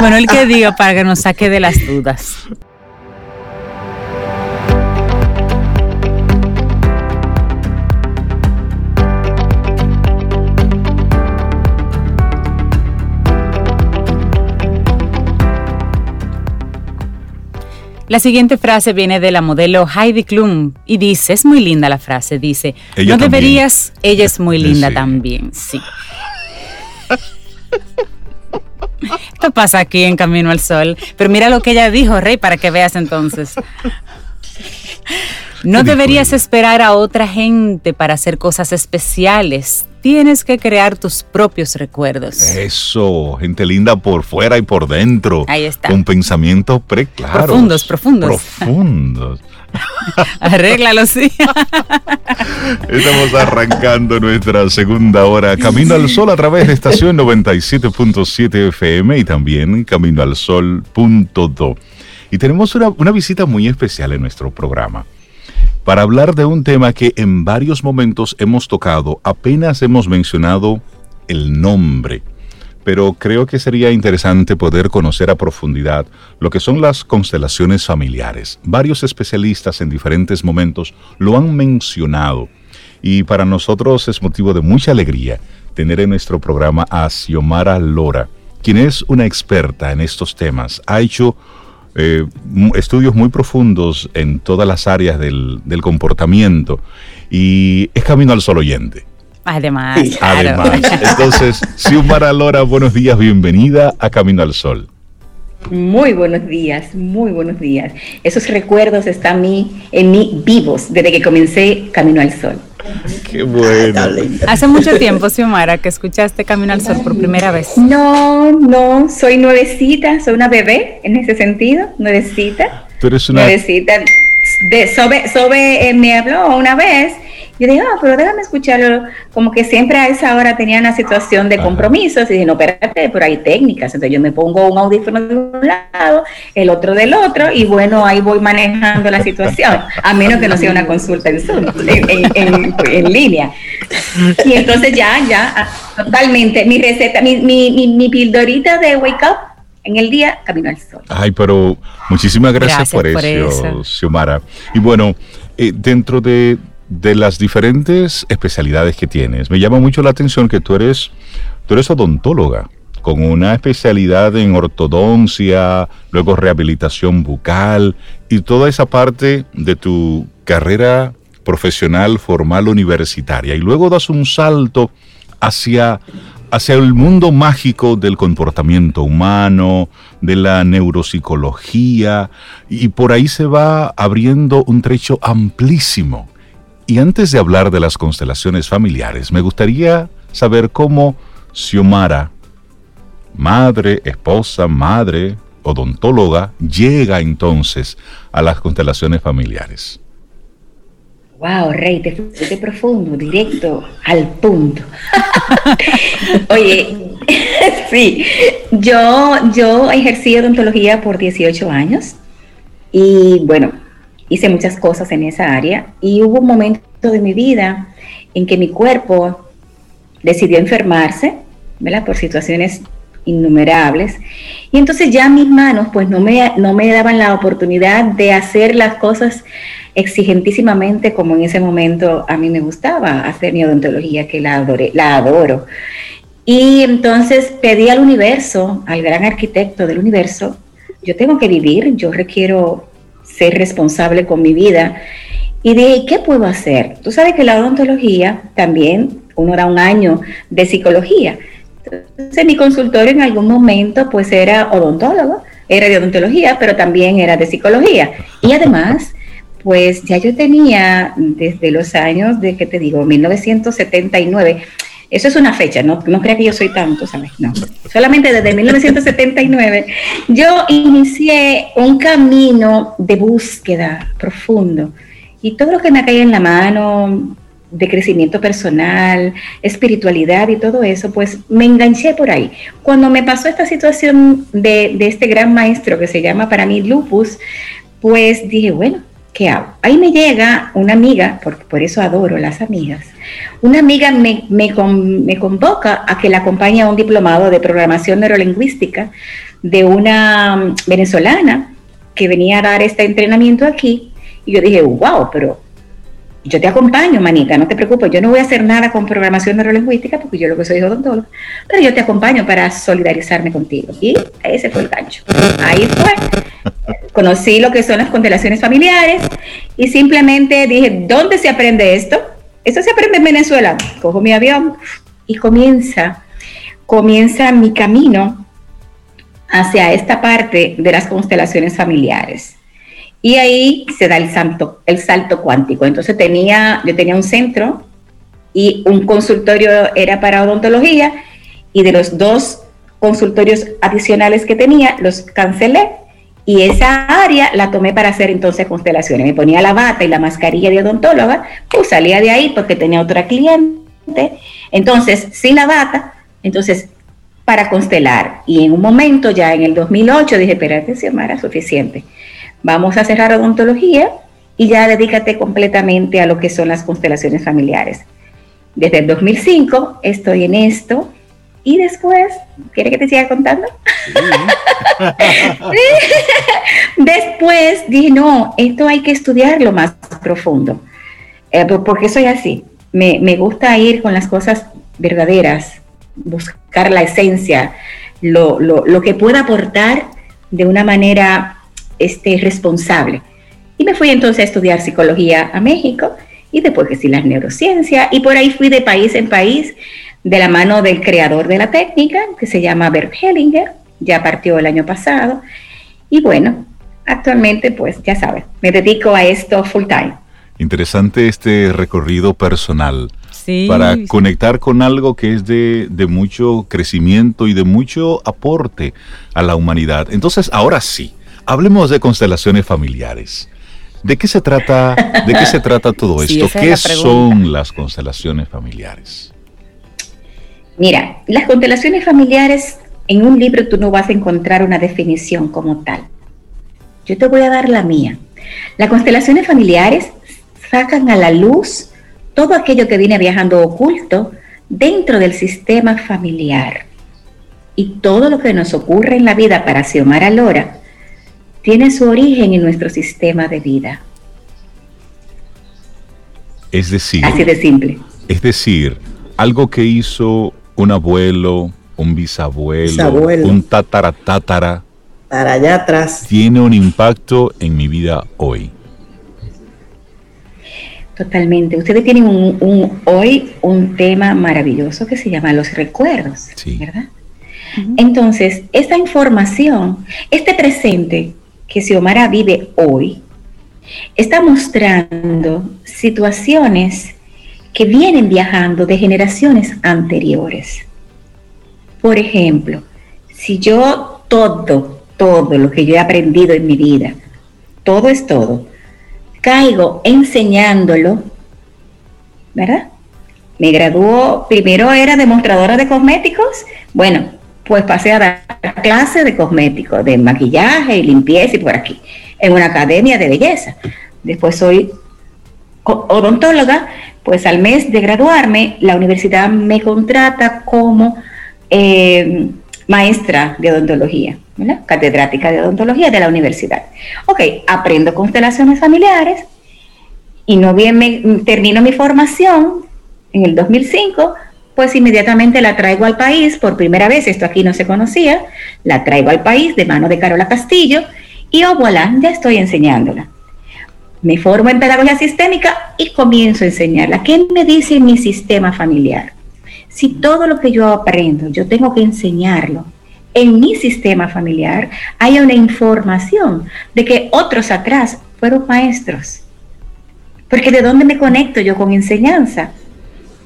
[SPEAKER 3] bueno, el que diga para que nos saque de las dudas. La siguiente frase viene de la modelo Heidi Klum y dice, es muy linda la frase, dice, no deberías, ella es muy linda también, sí. Esto pasa aquí en Camino al Sol, pero mira lo que ella dijo, Rey, para que veas entonces. No deberías esperar a otra gente para hacer cosas especiales. Tienes que crear tus propios recuerdos.
[SPEAKER 1] Eso, gente linda por fuera y por dentro.
[SPEAKER 3] Ahí está.
[SPEAKER 1] Con pensamientos preclaros.
[SPEAKER 3] Profundos, profundos.
[SPEAKER 1] Profundos.
[SPEAKER 3] Arréglalo, sí.
[SPEAKER 1] Estamos arrancando nuestra segunda hora. Camino al Sol a través de estación 97.7 FM y también Camino al Sol.do. Y tenemos una, una visita muy especial en nuestro programa para hablar de un tema que en varios momentos hemos tocado, apenas hemos mencionado el nombre, pero creo que sería interesante poder conocer a profundidad lo que son las constelaciones familiares. Varios especialistas en diferentes momentos lo han mencionado y para nosotros es motivo de mucha alegría tener en nuestro programa a Xiomara Lora, quien es una experta en estos temas. Ha hecho eh, estudios muy profundos en todas las áreas del, comportamiento y es camino al sol oyente.
[SPEAKER 3] Además,
[SPEAKER 1] Además. Entonces, Xiomara Lora, buenos días, bienvenida a Camino al Sol.
[SPEAKER 6] Muy buenos días, muy buenos días. Esos recuerdos están en mí vivos desde que comencé Camino al Sol.
[SPEAKER 1] Qué bueno.
[SPEAKER 3] Hace mucho tiempo, Xiomara, que escuchaste Camino al Sol por primera vez.
[SPEAKER 6] No, no, soy nuevecita, soy una bebé en ese sentido, nuevecita.
[SPEAKER 1] Tú eres una...
[SPEAKER 6] Nuevecita. De, Sobe, Sobe eh, me habló una vez yo dije, ah, pero déjame escucharlo. Como que siempre a esa hora tenía una situación de compromisos y dije, no, espérate, pero hay técnicas. Entonces yo me pongo un audífono de un lado, el otro del otro y bueno, ahí voy manejando la situación, a menos que no sea una consulta en Zoom, en, línea. Y entonces ya, ya, ah, totalmente, mi receta, mi, mi, mi, pildorita de Wake Up en el día camino al sol.
[SPEAKER 1] Ay, pero muchísimas gracias, por, eso, Xiomara. Y bueno, eh, dentro de, de las diferentes especialidades que tienes, me llama mucho la atención que tú eres, tú eres odontóloga, con una especialidad en ortodoncia, luego rehabilitación bucal y toda esa parte de tu carrera profesional, formal, universitaria. Y luego das un salto hacia, hacia el mundo mágico del comportamiento humano, de la neuropsicología, y por ahí se va abriendo un trecho amplísimo y antes de hablar de las constelaciones familiares, me gustaría saber cómo Xiomara, madre, esposa, madre, odontóloga, llega entonces a las constelaciones familiares.
[SPEAKER 6] Wow, Rey, te fuiste profundo, directo, al punto. Oye, sí, yo, yo ejercí odontología por 18 años y bueno, hice muchas cosas en esa área y hubo un momento de mi vida en que mi cuerpo decidió enfermarse, ¿verdad? Por situaciones innumerables. Y entonces ya mis manos pues no me, no me daban la oportunidad de hacer las cosas exigentísimamente como en ese momento a mí me gustaba hacer mi odontología, que la, adoré, la adoro. Y entonces pedí al universo, al gran arquitecto del universo, yo tengo que vivir, yo requiero ser responsable con mi vida. Y dije, ¿qué puedo hacer? Tú sabes que la odontología también, uno da un año de psicología. Entonces mi consultorio en algún momento pues era odontólogo, era de odontología, pero también era de psicología. Y además, pues ya yo tenía desde los años de, ¿qué te digo? 1979 eso es una fecha, no, no crea que yo soy tanto, ¿sabes? No. Solamente desde 1979 yo inicié un camino de búsqueda profundo. Y todo lo que me caía en la mano, de crecimiento personal, espiritualidad y todo eso, pues me enganché por ahí. Cuando me pasó esta situación de, de este gran maestro que se llama para mí lupus, pues dije, bueno, ¿qué hago? Ahí me llega una amiga, porque por eso adoro las amigas, una amiga me, me, me convoca a que la acompañe a un diplomado de programación neurolingüística de una mm, venezolana que venía a dar este entrenamiento aquí. Y yo dije, wow, pero yo te acompaño, manita, no te preocupes, yo no voy a hacer nada con programación neurolingüística porque yo lo que soy odontólogo, pero yo te acompaño para solidarizarme contigo. Y ese fue el gancho. Ahí fue. Conocí lo que son las constelaciones familiares y simplemente dije, ¿dónde se aprende esto? Esto se aprende en Venezuela. Cojo mi avión y comienza, comienza mi camino hacia esta parte de las constelaciones familiares. Y ahí se da el salto, el salto cuántico. Entonces tenía, yo tenía un centro y un consultorio era para odontología y de los dos consultorios adicionales que tenía los cancelé y esa área la tomé para hacer entonces constelaciones. Me ponía la bata y la mascarilla de odontóloga, pues salía de ahí porque tenía otra cliente. Entonces, sin la bata, entonces para constelar. Y en un momento, ya en el 2008, dije, espérate, Xiomara, suficiente vamos a cerrar odontología y ya dedícate completamente a lo que son las constelaciones familiares. Desde el 2005 estoy en esto y después, ¿quiere que te siga contando? después dije, no, esto hay que estudiarlo más profundo, eh, porque soy así, me, gusta ir con las cosas verdaderas, buscar la esencia, lo, lo que pueda aportar de una manera este, responsable. Y me fui entonces a estudiar psicología a México y después que sí las neurociencias y por ahí fui de país en país de la mano del creador de la técnica que se llama Bert Hellinger, ya partió el año pasado y bueno, actualmente pues ya sabes, me dedico a esto full time.
[SPEAKER 1] Interesante este recorrido personal para conectar con algo que es de, de, mucho crecimiento y de mucho aporte a la humanidad. Entonces, ahora sí, hablemos de constelaciones familiares. ¿De qué se trata, de qué se trata todo esto? ¿Qué son las constelaciones familiares?
[SPEAKER 6] Mira, las constelaciones familiares, en un libro tú no vas a encontrar una definición como tal. Yo te voy a dar la mía. Las constelaciones familiares sacan a la luz todo aquello que viene viajando oculto dentro del sistema familiar. Y todo lo que nos ocurre en la vida para Xiomara Lora tiene su origen en nuestro sistema de vida.
[SPEAKER 1] Es decir,
[SPEAKER 6] así de simple.
[SPEAKER 1] Es decir, algo que hizo un abuelo, un bisabuelo, un tataratátara,
[SPEAKER 2] para allá atrás,
[SPEAKER 1] tiene un impacto en mi vida hoy.
[SPEAKER 6] Totalmente. Ustedes tienen un, hoy un tema maravilloso que se llama los recuerdos, ¿verdad? Entonces, esta información, este presente, que Xiomara vive hoy está mostrando situaciones que vienen viajando de generaciones anteriores. Por ejemplo, si yo todo, todo lo que yo he aprendido en mi vida, todo es todo, caigo enseñándolo, ¿verdad? Me graduó, primero era demostradora de cosméticos, bueno, pues pasé a dar clases de cosméticos, de maquillaje y limpieza y por aquí, en una academia de belleza. Después soy odontóloga, pues al mes de graduarme, la universidad me contrata como eh, maestra de odontología, catedrática de odontología de la universidad. Ok, aprendo constelaciones familiares y no bien me termino mi formación en el 2005 pues inmediatamente la traigo al país por primera vez, esto aquí no se conocía, la traigo al país de mano de Carola Castillo y oh voilà, ya estoy enseñándola. Me formo en pedagogía sistémica y comienzo a enseñarla. ¿Qué me dice mi sistema familiar? Si todo lo que yo aprendo, yo tengo que enseñarlo en mi sistema familiar, hay una información de que otros atrás fueron maestros. Porque ¿de dónde me conecto yo con enseñanza?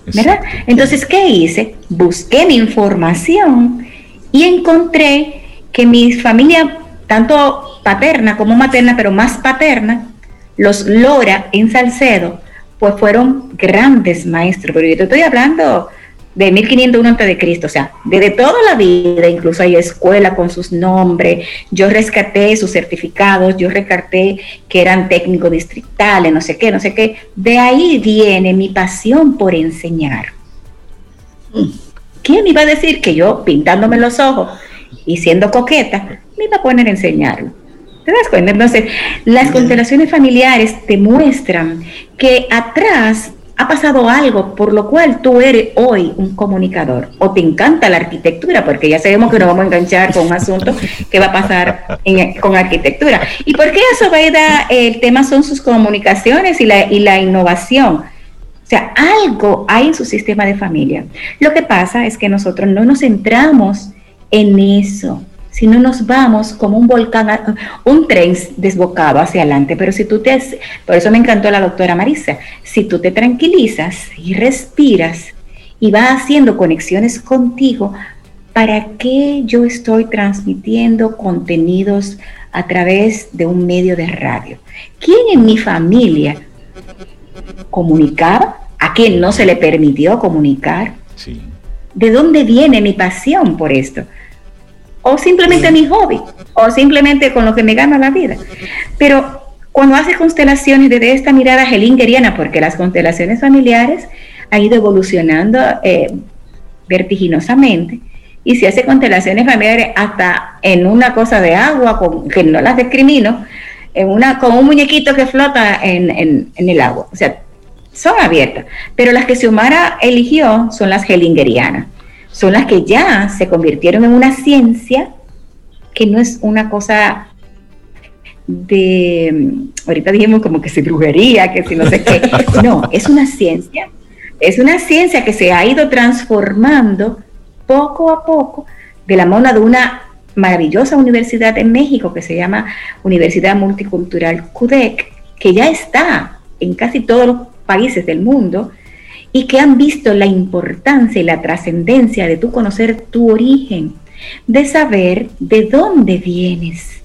[SPEAKER 6] ¿Verdad? Entonces, ¿qué hice? Busqué mi información y encontré que mi familia, tanto paterna como materna, pero más paterna, los Lora en Salcedo, pues fueron grandes maestros, pero yo te estoy hablando de 1501 antes de Cristo, o sea, desde toda la vida, incluso hay escuela con sus nombres, yo rescaté sus certificados, yo rescaté que eran técnicos distritales, no sé qué, no sé qué, de ahí viene mi pasión por enseñar. ¿Quién iba a decir que yo pintándome los ojos y siendo coqueta me iba a poner a enseñarlo? ¿Te das cuenta? Entonces, las constelaciones familiares te muestran que atrás ha pasado algo por lo cual tú eres hoy un comunicador o te encanta la arquitectura, porque ya sabemos que nos vamos a enganchar con un asunto que va a pasar con arquitectura. ¿Y por qué eso, Veida? El tema son sus comunicaciones y la, y la innovación. O sea, algo hay en su sistema de familia. Lo que pasa es que nosotros no nos centramos en eso si no nos vamos como un volcán, un tren desbocado hacia adelante. Pero si tú te, por eso me encantó la doctora Marisa, si tú te tranquilizas y respiras y vas haciendo conexiones contigo, ¿para qué yo estoy transmitiendo contenidos a través de un medio de radio? ¿Quién en mi familia comunicaba? ¿A quién no se le permitió comunicar? ¿De dónde viene mi pasión por esto? O simplemente mi hobby, o simplemente con lo que me gana la vida. Pero cuando hace constelaciones desde esta mirada helingeriana, porque las constelaciones familiares han ido evolucionando eh, vertiginosamente, y si hace constelaciones familiares hasta en una cosa de agua, con, que no las discrimino, en una, con un muñequito que flota en, en el agua. O sea, son abiertas. Pero las que Xiomara eligió son las helingerianas son las que ya se convirtieron en una ciencia que no es una cosa de, ahorita dijimos como que se brujería, que si no sé qué, no, es una ciencia, es una ciencia que se ha ido transformando poco a poco de la mano de una maravillosa universidad en México que se llama Universidad Multicultural CUDEC, que ya está en casi todos los países del mundo, y que han visto la importancia y la trascendencia de tu conocer tu origen, de saber de dónde vienes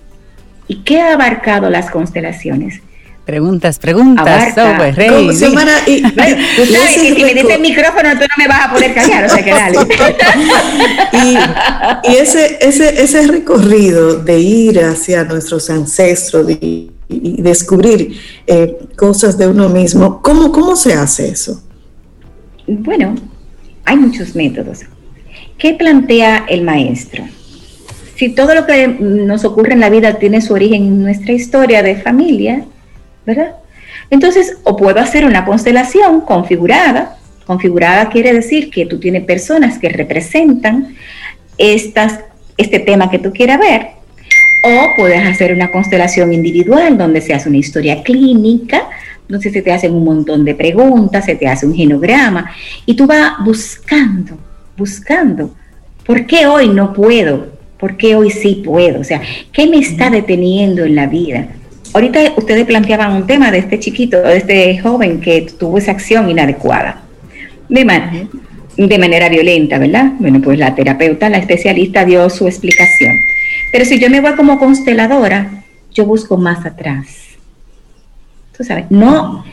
[SPEAKER 6] y qué ha abarcado las constelaciones.
[SPEAKER 3] Preguntas, preguntas,
[SPEAKER 6] sobre Rey. y, tú sabes que si me dices el micrófono tú no me vas a poder callar, o sea que dale.
[SPEAKER 2] y, ese, ese, ese recorrido de ir hacia nuestros ancestros y, descubrir eh, cosas de uno mismo, ¿cómo, ¿cómo se hace eso?
[SPEAKER 6] Bueno, hay muchos métodos. ¿Qué plantea el maestro? Si todo lo que nos ocurre en la vida tiene su origen en nuestra historia de familia, ¿verdad? Entonces, o puedo hacer una constelación configurada. Configurada quiere decir que tú tienes personas que representan estas, este tema que tú quieras ver. O puedes hacer una constelación individual donde se hace una historia clínica entonces se te hacen un montón de preguntas, se te hace un genograma y tú vas buscando, buscando, ¿por qué hoy no puedo? ¿Por qué hoy sí puedo? O sea, ¿qué me está deteniendo en la vida? Ahorita ustedes planteaban un tema de este chiquito, de este joven que tuvo esa acción inadecuada, de, de manera violenta, ¿verdad? Bueno, pues la terapeuta, la especialista dio su explicación. Pero si yo me voy como consteladora, yo busco más atrás sabes, no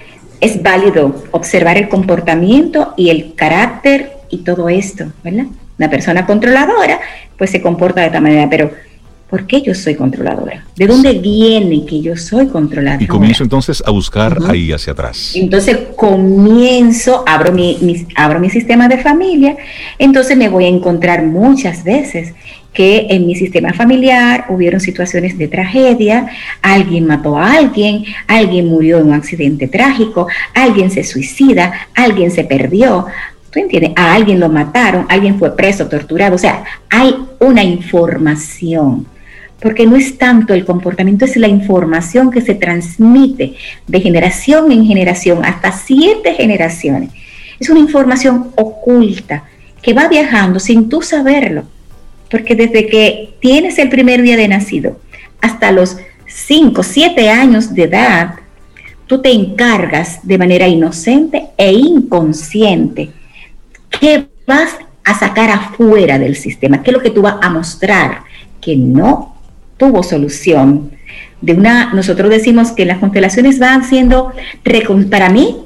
[SPEAKER 6] es válido observar el comportamiento y el carácter y todo esto, ¿verdad? Una persona controladora, pues se comporta de esta manera, pero ¿por qué yo soy controladora? ¿De dónde viene que yo soy controladora?
[SPEAKER 1] Y comienzo entonces a buscar ahí hacia atrás.
[SPEAKER 6] Entonces comienzo, abro mi, abro mi sistema de familia, entonces me voy a encontrar muchas veces que en mi sistema familiar hubieron situaciones de tragedia, alguien mató a alguien, alguien murió en un accidente trágico, alguien se suicida, alguien se perdió, ¿tú entiendes? A alguien lo mataron, alguien fue preso, torturado, o sea, hay una información, porque no es tanto el comportamiento, es la información que se transmite de generación en generación, hasta siete generaciones. Es una información oculta que va viajando sin tú saberlo porque desde que tienes el primer día de nacido hasta los 5, 7 años de edad, tú te encargas de manera inocente e inconsciente qué vas a sacar afuera del sistema, qué es lo que tú vas a mostrar que no tuvo solución. De una, nosotros decimos que las constelaciones van siendo, para mí,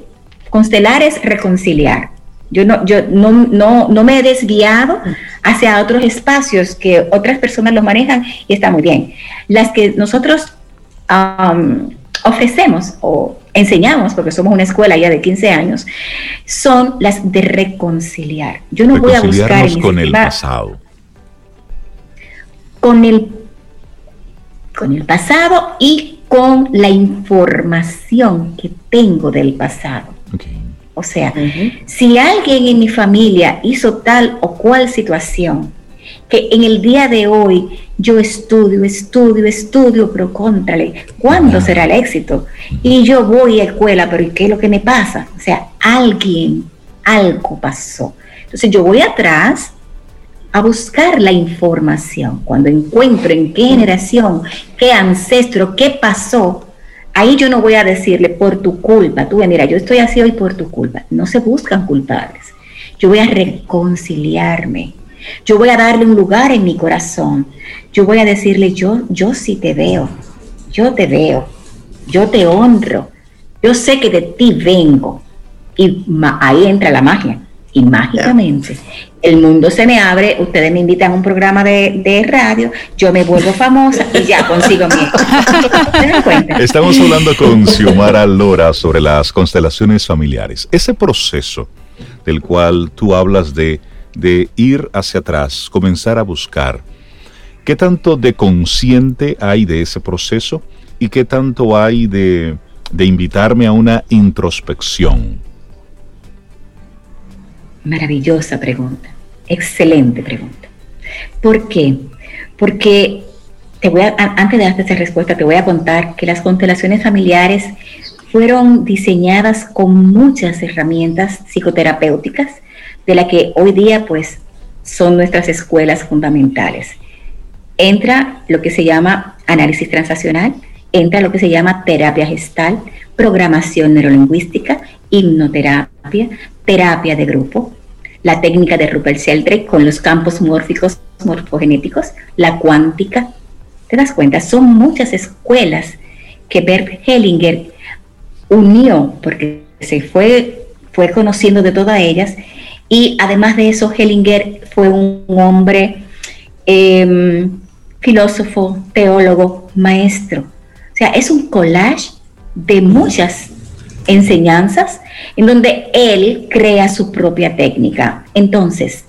[SPEAKER 6] constelar es reconciliar. Yo no, yo no, no, no me he desviado hacia otros espacios que otras personas lo manejan y está muy bien. Las que nosotros ofrecemos o enseñamos, porque somos una escuela ya de 15 años, son las de reconciliar. Yo no voy a buscar
[SPEAKER 1] con el pasado.
[SPEAKER 6] Con el, con el pasado y con la información que tengo del pasado. O sea, si alguien en mi familia hizo tal o cual situación, que en el día de hoy yo estudio, estudio, estudio, pero contrale, ¿cuándo será el éxito? Y yo voy a escuela, pero ¿qué es lo que me pasa? O sea, alguien, algo pasó. Entonces yo voy atrás a buscar la información. Cuando encuentro en qué generación, qué ancestro, qué pasó, ahí yo no voy a decirle por tu culpa, tú mira, yo estoy así hoy por tu culpa. No se buscan culpables. Yo voy a reconciliarme yo voy a darle un lugar en mi corazón. Yo voy a decirle, yo, yo sí te veo, yo te veo, yo te honro, yo sé que de ti vengo. Y ahí entra la magia. Y mágicamente el mundo se me abre, ustedes me invitan a un programa de, radio, yo me vuelvo famosa y ya consigo mi...
[SPEAKER 1] Estamos hablando con Xiomara Lora sobre las constelaciones familiares. Ese proceso del cual tú hablas de de ir hacia atrás, comenzar a buscar. ¿Qué tanto de consciente hay de ese proceso y qué tanto hay de, de invitarme a una introspección?
[SPEAKER 6] Maravillosa pregunta, excelente pregunta. ¿Por qué? Porque te voy a, antes de darte esa respuesta, te voy a contar que las constelaciones familiares fueron diseñadas con muchas herramientas psicoterapéuticas de la que hoy día pues son nuestras escuelas fundamentales. Entra lo que se llama análisis transaccional, entra lo que se llama terapia gestal, programación neurolingüística, hipnoterapia, terapia de grupo, la técnica de Rupert Sheldrake con los campos mórficos morfogenéticos, la cuántica. ¿Te das cuenta? Son muchas escuelas que Bert Hellinger unió porque se fue, fue conociendo de todas ellas y además de eso, Hellinger fue un hombre em, filósofo, teólogo, maestro. O sea, es un collage de muchas enseñanzas en donde él crea su propia técnica. Entonces,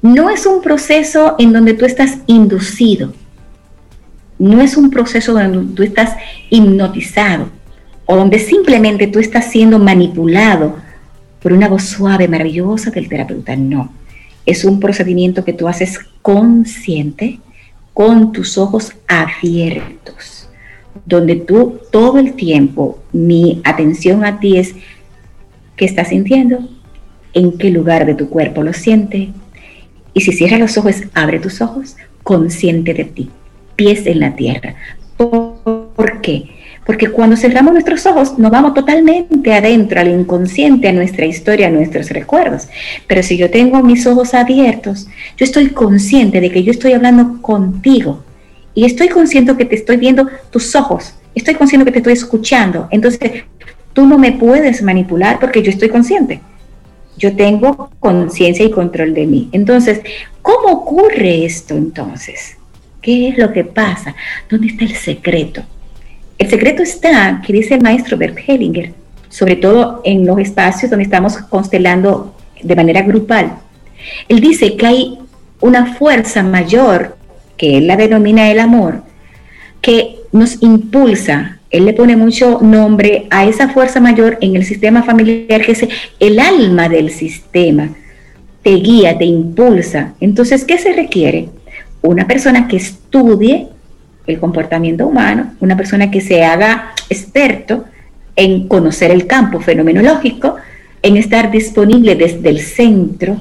[SPEAKER 6] no es un proceso en donde tú estás inducido, no es un proceso donde tú estás hipnotizado o donde simplemente tú estás siendo manipulado por una voz suave, maravillosa del terapeuta. No, es un procedimiento que tú haces consciente, con tus ojos abiertos, donde tú todo el tiempo, mi atención a ti es qué estás sintiendo, en qué lugar de tu cuerpo lo siente. Y si cierras los ojos, abre tus ojos, consciente de ti, pies en la tierra. ¿Por qué? Porque cuando cerramos nuestros ojos, nos vamos totalmente adentro, al inconsciente, a nuestra historia, a nuestros recuerdos. Pero si yo tengo mis ojos abiertos, yo estoy consciente de que yo estoy hablando contigo. Y estoy consciente que te estoy viendo tus ojos. Estoy consciente que te estoy escuchando. Entonces, tú no me puedes manipular porque yo estoy consciente. Yo tengo conciencia y control de mí. Entonces, ¿cómo ocurre esto entonces? ¿Qué es lo que pasa? ¿Dónde está el secreto? El secreto está, que dice el maestro Bert Hellinger, sobre todo en los espacios donde estamos constelando de manera grupal. Él dice que hay una fuerza mayor, que él la denomina el amor, que nos impulsa. Él le pone mucho nombre a esa fuerza mayor en el sistema familiar, que es el alma del sistema. Te guía, te impulsa. Entonces, ¿qué se requiere? Una persona que estudie el comportamiento humano, una persona que se haga experto en conocer el campo fenomenológico, en estar disponible desde el centro,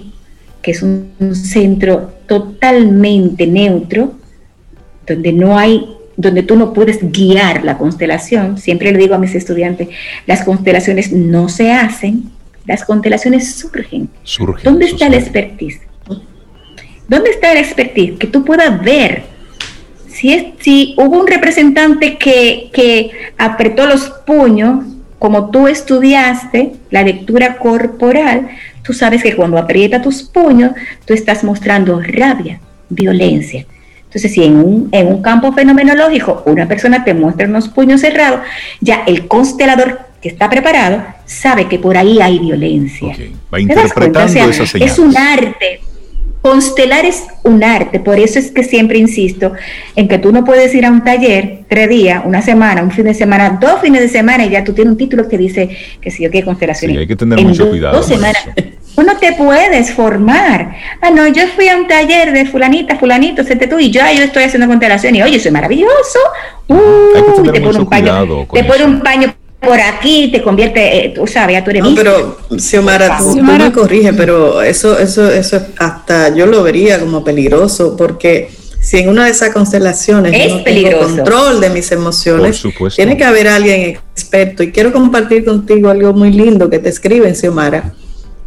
[SPEAKER 6] que es un, centro totalmente neutro, donde no hay, donde tú no puedes guiar la constelación. Siempre le digo a mis estudiantes, las constelaciones no se hacen, las constelaciones surgen. ¿Dónde está el expertise? ¿Dónde está el expertise? Que tú puedas ver si, hubo un representante que, apretó los puños, como tú estudiaste la lectura corporal, tú sabes que cuando aprieta tus puños, tú estás mostrando rabia, violencia. Entonces, si en un, en un campo fenomenológico una persona te muestra unos puños cerrados, ya el constelador que está preparado sabe que por ahí hay violencia.
[SPEAKER 1] Va interpretando esa señal.
[SPEAKER 6] Es un arte. Constelar es un arte, por eso es que siempre insisto en que tú no puedes ir a un taller tres días, una semana, un fin de semana, dos fines de semana y ya tú tienes un título que dice que si yo quiero constelaciones.
[SPEAKER 1] Sí, hay que tener mucho cuidado.
[SPEAKER 6] Dos semanas. Tú no te puedes formar. Ah, no, yo fui a un taller de fulanita, fulanito, sé tú, y yo, yo estoy haciendo constelación y oye, soy maravilloso. Uy, te pone un paño, te pone un paño por aquí te convierte, eh, tú sabes, ya tú eres
[SPEAKER 2] No, pero Xiomara, tú, me corriges, pero eso, eso, eso hasta yo lo vería como peligroso, porque si en una de esas constelaciones
[SPEAKER 6] es no tengo
[SPEAKER 2] control de mis emociones, tiene que haber alguien experto. Y quiero compartir contigo algo muy lindo que te escriben, Xiomara.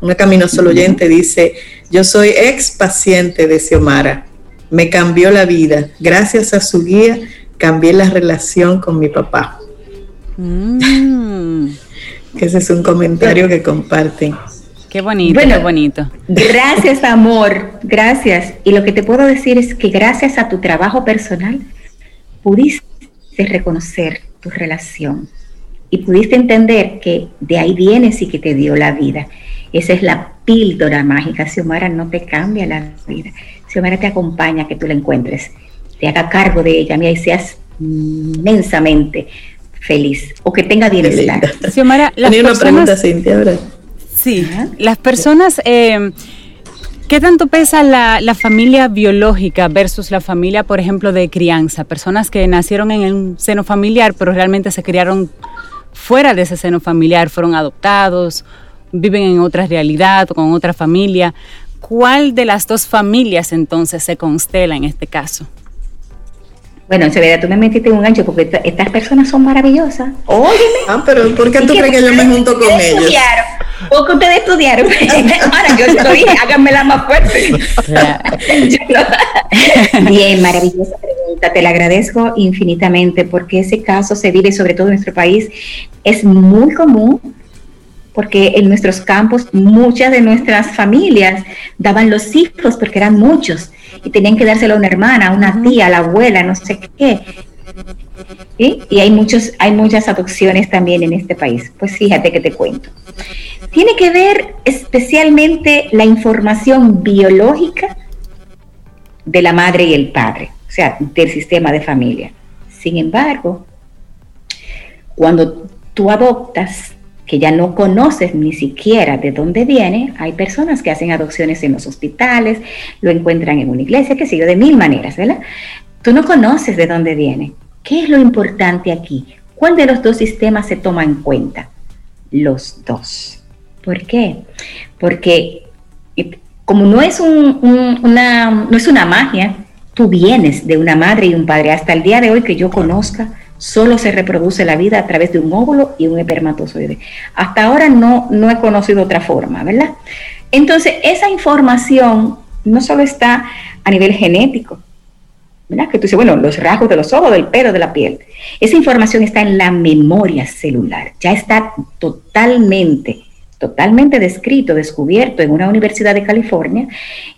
[SPEAKER 2] Una camino solo oyente dice, yo soy ex paciente de Xiomara, me cambió la vida. Gracias a su guía cambié la relación con mi papá. Mm. Ese es un comentario que comparten.
[SPEAKER 3] Qué bonito, qué bonito.
[SPEAKER 6] Gracias, amor, gracias. Y lo que te puedo decir es que gracias a tu trabajo personal pudiste reconocer tu relación y pudiste entender que de ahí vienes y que te dio la vida. Esa es la píldora mágica. Xiomara no te cambia la vida. Xiomara te acompaña a que tú la encuentres, te haga cargo de ella, mira, y seas inmensamente feliz o que tenga bienestar.
[SPEAKER 3] Xiomara, las Tenía una pregunta, Cintia, ahora. Sí, las personas, eh, ¿qué tanto pesa la, la, familia biológica versus la familia, por ejemplo, de crianza? Personas que nacieron en un seno familiar, pero realmente se criaron fuera de ese seno familiar, fueron adoptados, viven en otra realidad o con otra familia. ¿Cuál de las dos familias entonces se constela en este caso?
[SPEAKER 6] Bueno, en verdad tú me metiste en un gancho porque estas personas son maravillosas. Óyeme.
[SPEAKER 2] Ah, pero ¿por qué tú crees que yo me junto con ellos?
[SPEAKER 6] Estudiaron, porque ustedes estudiaron. Ahora yo estoy, háganmela más fuerte. Bien, maravillosa pregunta. Te la agradezco infinitamente porque ese caso se vive sobre todo en nuestro país. Es muy común porque en nuestros campos muchas de nuestras familias daban los hijos porque eran muchos y tenían que dárselo a una hermana, a una tía, a la abuela, no sé qué. Y hay, muchos, hay muchas adopciones también en este país. Pues fíjate que te cuento. Tiene que ver especialmente la información biológica de la madre y el padre, o sea, del sistema de familia. Sin embargo, cuando tú adoptas, que ya no conoces ni siquiera de dónde viene, hay personas que hacen adopciones en los hospitales, lo encuentran en una iglesia, que sé yo, de mil maneras, ¿verdad? Tú no conoces de dónde viene. ¿Qué es lo importante aquí? ¿Cuál de los dos sistemas se toma en cuenta? Los dos. ¿Por qué? Porque eh, como no es, una, no es una magia, tú vienes de una madre y un padre. Hasta el día de hoy que yo conozca, solo se reproduce la vida a través de un óvulo y un espermatozoide. Hasta ahora no, no he conocido otra forma, ¿verdad? Entonces, esa información no solo está a nivel genético, ¿verdad? Que tú dices, bueno, los rasgos de los ojos, del pelo, de la piel. Esa información está en la memoria celular, ya está totalmente, totalmente descrito, descubierto en una universidad de California,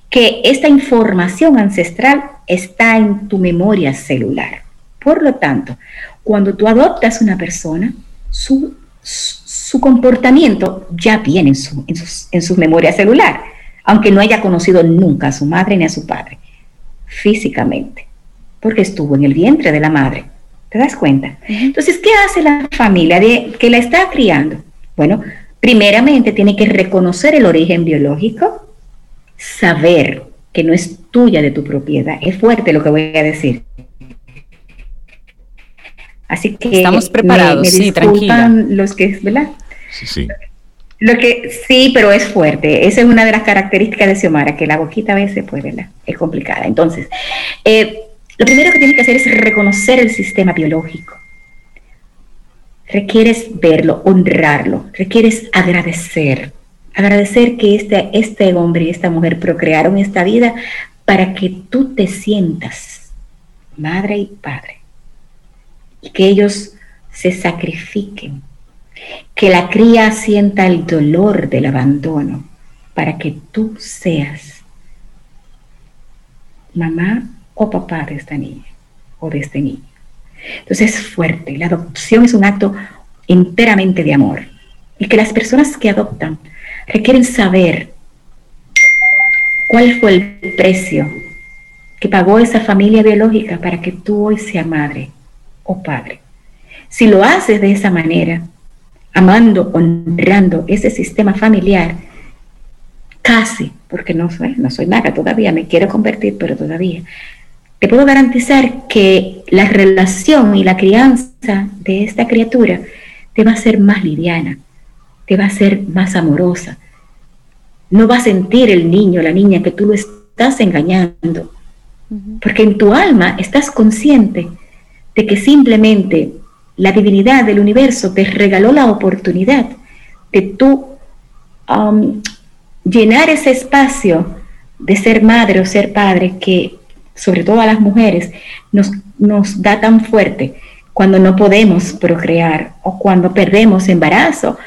[SPEAKER 6] que esta información ancestral está en tu memoria celular. Por lo tanto, cuando tú adoptas una persona, su, su comportamiento ya viene en su, en, su memoria celular, aunque no haya conocido nunca a su madre ni a su padre, físicamente, porque estuvo en el vientre de la madre. ¿Te das cuenta? Entonces, ¿qué hace la familia de, que la está criando? Bueno, primeramente tiene que reconocer el origen biológico, saber que no es tuya de tu propiedad. Es fuerte lo que voy a decir. Así que
[SPEAKER 3] estamos preparados, sí, tranquila.
[SPEAKER 6] Los que, ¿verdad?
[SPEAKER 1] Sí, sí.
[SPEAKER 6] Lo que sí, pero es fuerte. Esa es una de las características de Xiomara, que la boquita a veces, pues, ¿verdad? Es complicada. Entonces, eh, lo primero que tienes que hacer es reconocer el sistema biológico. Requieres verlo, honrarlo, requieres agradecer. Agradecer que este, este hombre y esta mujer procrearon esta vida para que tú te sientas madre y padre y que ellos se sacrifiquen, que la cría sienta el dolor del abandono para que tú seas mamá o papá de esta niña o de este niño. Entonces es fuerte. La adopción es un acto enteramente de amor. Y que las personas que adoptan requieren saber cuál fue el precio que pagó esa familia biológica para que tú hoy seas madre o padre. Si lo haces de esa manera, amando, honrando ese sistema familiar, casi, porque no soy, no soy maga todavía, me quiero convertir, pero todavía, te puedo garantizar que la relación y la crianza de esta criatura te va a ser más liviana, te va a ser más amorosa. No va a sentir el niño, la niña, que tú lo estás engañando, porque en tu alma estás consciente de que simplemente la divinidad del universo te regaló la oportunidad de tú um, llenar ese espacio de ser madre o ser padre que, sobre todo a las mujeres, nos, nos da tan fuerte cuando no podemos procrear o cuando perdemos embarazo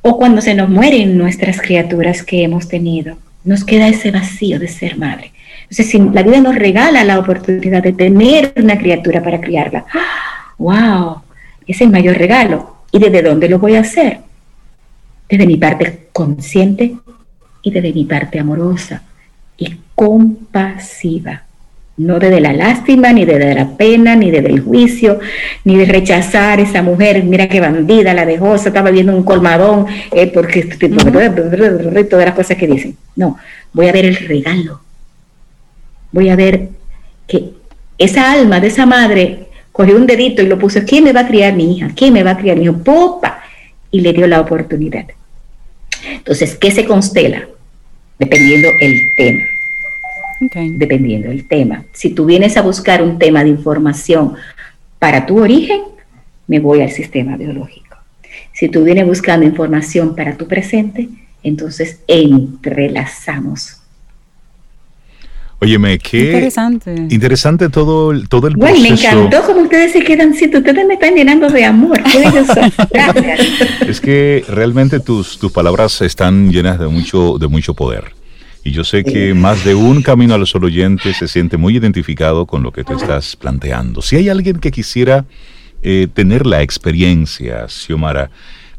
[SPEAKER 6] o cuando se nos mueren nuestras criaturas que hemos tenido. Nos queda ese vacío de ser madre. Entonces, si la vida nos regala la oportunidad de tener una criatura para criarla, ¡wow! Es el mayor regalo. ¿Y desde dónde lo voy a hacer? Desde mi parte consciente y desde mi parte amorosa y compasiva. No desde la lástima, ni desde la pena, ni desde el juicio, ni de rechazar a esa mujer, mira qué bandida, la dejó, se estaba viendo un colmadón, eh, porque todas las cosas que dicen. No, voy a ver el regalo. Voy a ver que esa alma de esa madre cogió un dedito y lo puso, ¿quién me va a criar mi hija? ¿Quién me va a criar mi hijo? ¡Popa! Y le dio la oportunidad. Entonces, ¿qué se constela? Dependiendo el tema. Dependiendo el tema. Si tú vienes a buscar un tema de información para tu origen, me voy al sistema biológico. Si tú vienes buscando información para tu presente, entonces entrelazamos
[SPEAKER 1] Óyeme, qué interesante. Interesante todo, el, todo el
[SPEAKER 6] bueno, me encantó como ustedes se quedan, si ustedes me están llenando de amor. Gracias.
[SPEAKER 1] Es que realmente tus, tus palabras están llenas de mucho, de mucho poder. Y yo sé que más de un camino a los oyentes se siente muy identificado con lo que te estás planteando. Si hay alguien que quisiera eh, tener la experiencia, Xiomara,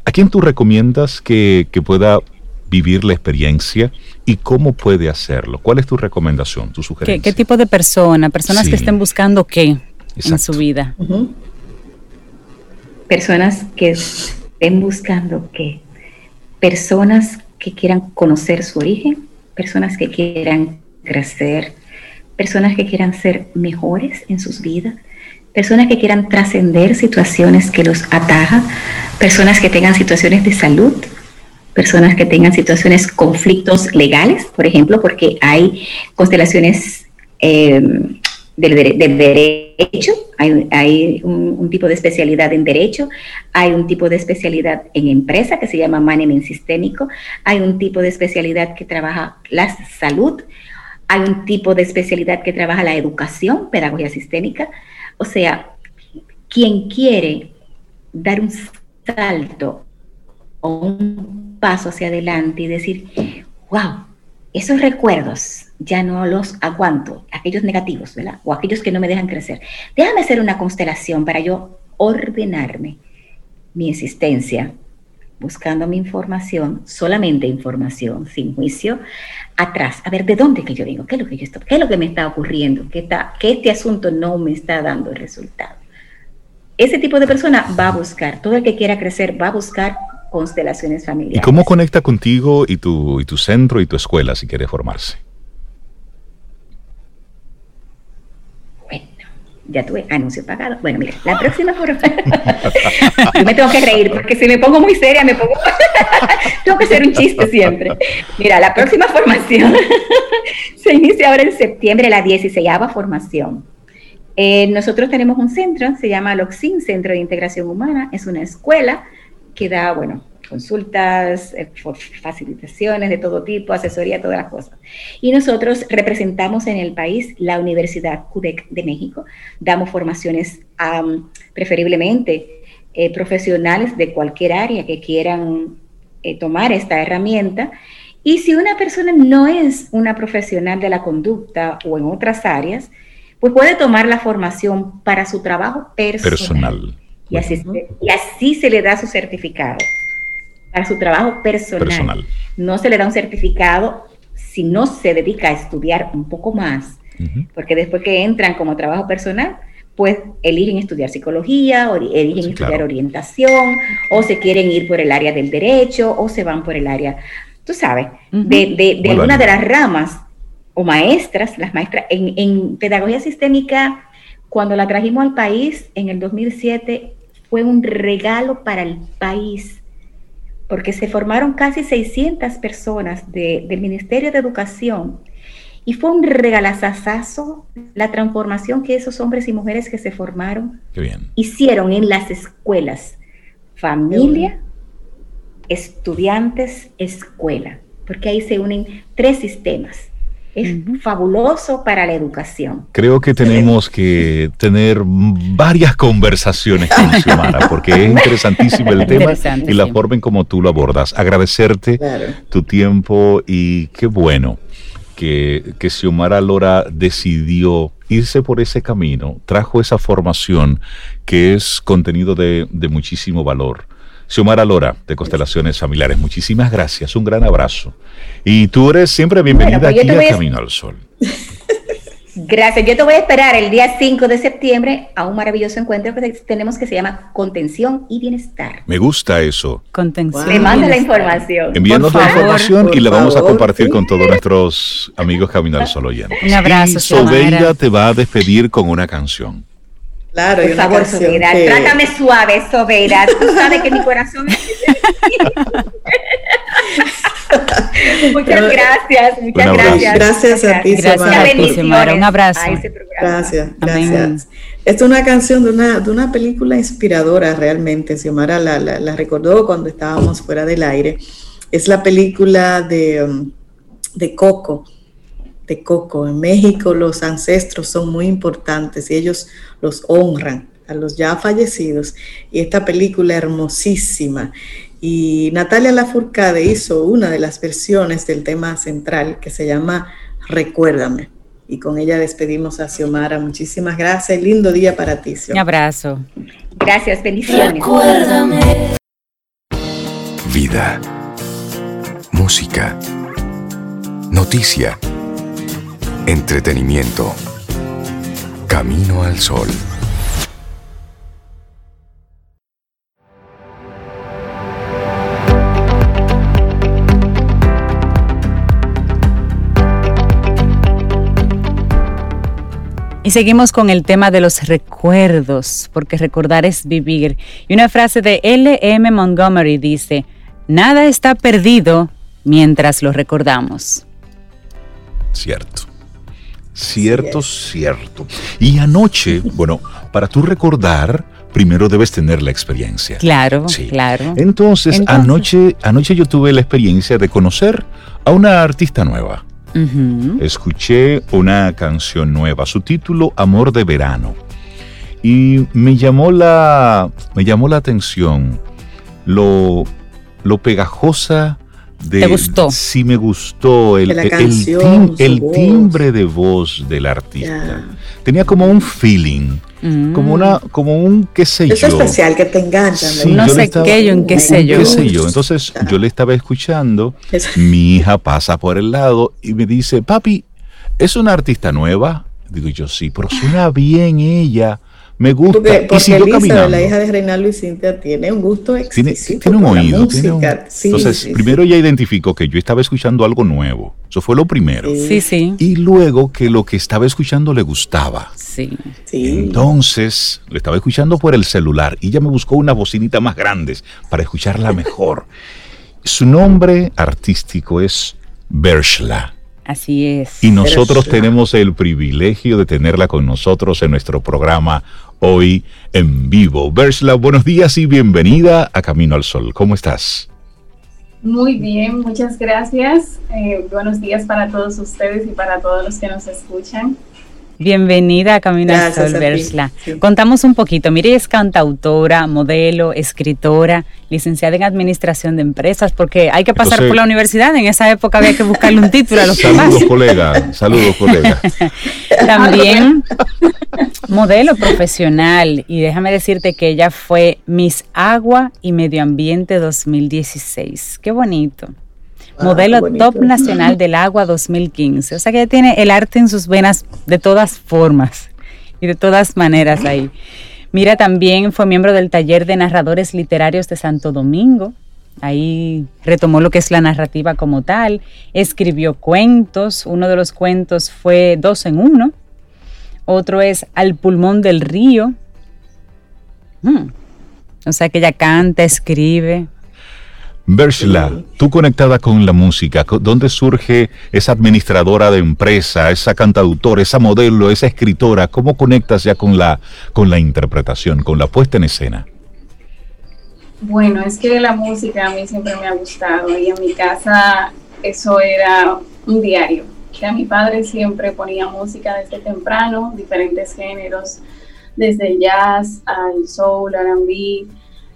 [SPEAKER 1] ¿a quién tú recomiendas que, que pueda vivir la experiencia y cómo puede hacerlo. ¿Cuál es tu recomendación, tu sugerencia?
[SPEAKER 3] ¿Qué, tipo de persona? Personas que estén buscando qué en su vida.
[SPEAKER 6] Personas que estén buscando qué. Personas que quieran conocer su origen, personas que quieran crecer, personas que quieran ser mejores en sus vidas, personas que quieran trascender situaciones que los atajan, personas que tengan situaciones de salud, personas que tengan situaciones, conflictos legales, por ejemplo, porque hay constelaciones eh, del, derecho, hay, un, tipo de especialidad en derecho, hay un tipo de especialidad en empresa que se llama management sistémico, hay un tipo de especialidad que trabaja la salud, hay un tipo de especialidad que trabaja la educación, pedagogía sistémica, o sea, quien quiere dar un salto o un paso hacia adelante y decir, wow, esos recuerdos ya no los aguanto, aquellos negativos, ¿verdad? O aquellos que no me dejan crecer. Déjame hacer una constelación para yo ordenarme mi existencia, buscando mi información, solamente información, sin juicio, atrás, a ver de dónde que yo vengo, qué es lo que yo estoy, qué es lo que me está ocurriendo, que, está, que este asunto no me está dando el resultado. Ese tipo de persona va a buscar, todo el que quiera crecer va a buscar constelaciones familiares.
[SPEAKER 1] ¿Y cómo conecta contigo y tu, y tu centro y tu escuela si quiere formarse?
[SPEAKER 6] Bueno, ya tuve anuncio pagado. Bueno, mira, la próxima formación. Yo me tengo que reír porque si me pongo muy seria me pongo. tengo que hacer un chiste siempre. Mira, la próxima formación se inicia ahora en septiembre, la 16 formación. Eh, nosotros tenemos un centro, se llama LOXIN, Centro de Integración Humana, es una escuela que da, bueno, consultas, eh, facilitaciones de todo tipo, asesoría, todas las cosas. Y nosotros representamos en el país la Universidad CUDEC de México, damos formaciones preferiblemente eh, profesionales de cualquier área que quieran eh, tomar esta herramienta Y si una persona no es una profesional de la conducta o en otras áreas, pues puede tomar la formación para su trabajo personal. Y, así, y así se le da su certificado. Para su trabajo personal. No se le da un certificado si no se dedica a estudiar un poco más, porque después que entran como trabajo personal, pues eligen estudiar psicología, o eligen estudiar orientación, o se quieren ir por el área del derecho, o se van por el área, tú sabes, de, de, de una de las ramas o maestras, las maestras en, en, pedagogía sistémica, cuando la trajimos al país en el 2007, fue un regalo para el país, porque se formaron casi 600 personas del Ministerio de Educación y fue un regalazazazo la transformación que esos hombres y mujeres que se formaron hicieron en las escuelas. Familia, estudiantes, escuela, porque ahí se unen tres sistemas. Es fabuloso para la educación.
[SPEAKER 1] Creo que tenemos que tener varias conversaciones con Xiomara, porque es interesantísimo el tema y la forma en como tú lo abordas. Agradecerte tu tiempo y qué bueno que, que Xiomara Lora decidió irse por ese camino, trajo esa formación que es contenido de, de muchísimo valor. Xiomara Lora, de Constelaciones Familiares, muchísimas gracias, un gran abrazo. Y tú eres siempre bienvenida pues aquí a Camino al Sol.
[SPEAKER 6] Gracias. Yo te voy a esperar el día 5 de septiembre a un maravilloso encuentro que tenemos que se llama Contención y Bienestar.
[SPEAKER 1] Me gusta eso.
[SPEAKER 3] Contención.
[SPEAKER 6] Le manda la información.
[SPEAKER 1] Envíanos la información y la vamos a compartir con todos nuestros amigos Camino al Sol oyentes.
[SPEAKER 3] Un abrazo. Y
[SPEAKER 1] Sobeida te va a despedir con una canción.
[SPEAKER 6] Claro, por favor, Sobeida, trátame suave, Sobeida. Tú sabes que mi corazón es... muchas gracias, muchas gracias.
[SPEAKER 2] Gracias a ti,
[SPEAKER 3] Gracias a ti, Un abrazo.
[SPEAKER 2] Gracias, gracias. Esta es una canción de una, de una película inspiradora realmente. Xiomara la, la, la, recordó cuando estábamos fuera del aire. Es la película de, um, de Coco. De Coco. En México los ancestros son muy importantes y ellos los honran a los ya fallecidos. Y esta película hermosísima y Natalia Lafourcade hizo una de las versiones del tema central que se llama Recuérdame. Y con ella despedimos a Xiomara. Muchísimas gracias. Lindo día para ti,
[SPEAKER 3] Xiomara. Un abrazo.
[SPEAKER 6] Gracias, bendiciones.
[SPEAKER 4] Recuérdame. Vida. Música. Noticia. Entretenimiento. Camino al sol.
[SPEAKER 3] Y seguimos con el tema de los recuerdos, porque recordar es vivir. Y una frase de L.M. Montgomery dice, nada está perdido mientras lo recordamos.
[SPEAKER 1] Cierto. Cierto, cierto. Y anoche, bueno, para tú recordar, primero debes tener la experiencia.
[SPEAKER 3] Claro, sí. claro.
[SPEAKER 1] Entonces, Entonces, Anoche, anoche yo tuve la experiencia de conocer a una artista nueva escuché una canción nueva, su título Amor de Verano. Y me llamó la, me llamó la atención lo, lo pegajosa de...
[SPEAKER 3] ¿Te gustó?
[SPEAKER 1] Sí, me gustó el, el, timbre de voz del artista. Tenía como un feeling como una, como un qué sé yo.
[SPEAKER 2] Es especial que te enganchan.
[SPEAKER 3] no sé qué yo, en qué sé yo.
[SPEAKER 1] Qué sé yo. Entonces yo le estaba escuchando, mi hija pasa por el lado y me dice, papi, ¿es una artista nueva? Digo yo, sí, pero suena bien ella me gusta.
[SPEAKER 2] Porque, porque Elisa, la hija de Reinaldo y Cintia, tiene un gusto exquisito.
[SPEAKER 1] Tiene, un oído. Tiene un... Entonces, primero ella identificó que yo estaba escuchando algo nuevo. Eso fue lo primero.
[SPEAKER 3] Sí, sí.
[SPEAKER 1] Y luego que lo que estaba escuchando le gustaba.
[SPEAKER 3] Sí.
[SPEAKER 1] Entonces, le estaba escuchando por el celular y ella me buscó una bocinita más grande para escucharla mejor. Su nombre artístico es Bershla.
[SPEAKER 3] Así es.
[SPEAKER 1] Y nosotros tenemos el privilegio de tenerla con nosotros en nuestro programa hoy en vivo. Bersla, buenos días y bienvenida a Camino al Sol. ¿Cómo estás?
[SPEAKER 7] Muy bien, muchas gracias. Eh, buenos días para todos ustedes y para todos los que nos escuchan.
[SPEAKER 3] Bienvenida a Camino al Sol, Bersla. Contamos un poquito. Mire, es cantautora, modelo, escritora, licenciada en Administración de Empresas, porque hay que pasar por la universidad. En esa época había que buscarle un título a los
[SPEAKER 1] Saludos, colega. Saludos, colega.
[SPEAKER 3] También modelo profesional. Y déjame decirte que ella fue Miss Agua y Medio Ambiente 2016. Qué bonito. Ah, modelo top nacional del agua 2015. O sea que tiene el arte en sus venas de todas formas y de todas maneras ahí. Mira, también fue miembro del taller de narradores literarios de Santo Domingo. Ahí retomó lo que es la narrativa como tal. Escribió cuentos. Uno de los cuentos fue Dos en Uno. Otro es Al pulmón del río. Hmm. O sea que ella canta, escribe,
[SPEAKER 1] Bershla, tú conectada con la música, ¿dónde surge esa administradora de empresa, esa cantautora, esa modelo, esa escritora? ¿Cómo conectas ya con la, con la interpretación, con la puesta en escena?
[SPEAKER 7] Bueno, es que la música a mí siempre me ha gustado y en mi casa eso era un diario. Ya mi padre siempre ponía música desde temprano, diferentes géneros, desde el jazz al soul, R&B,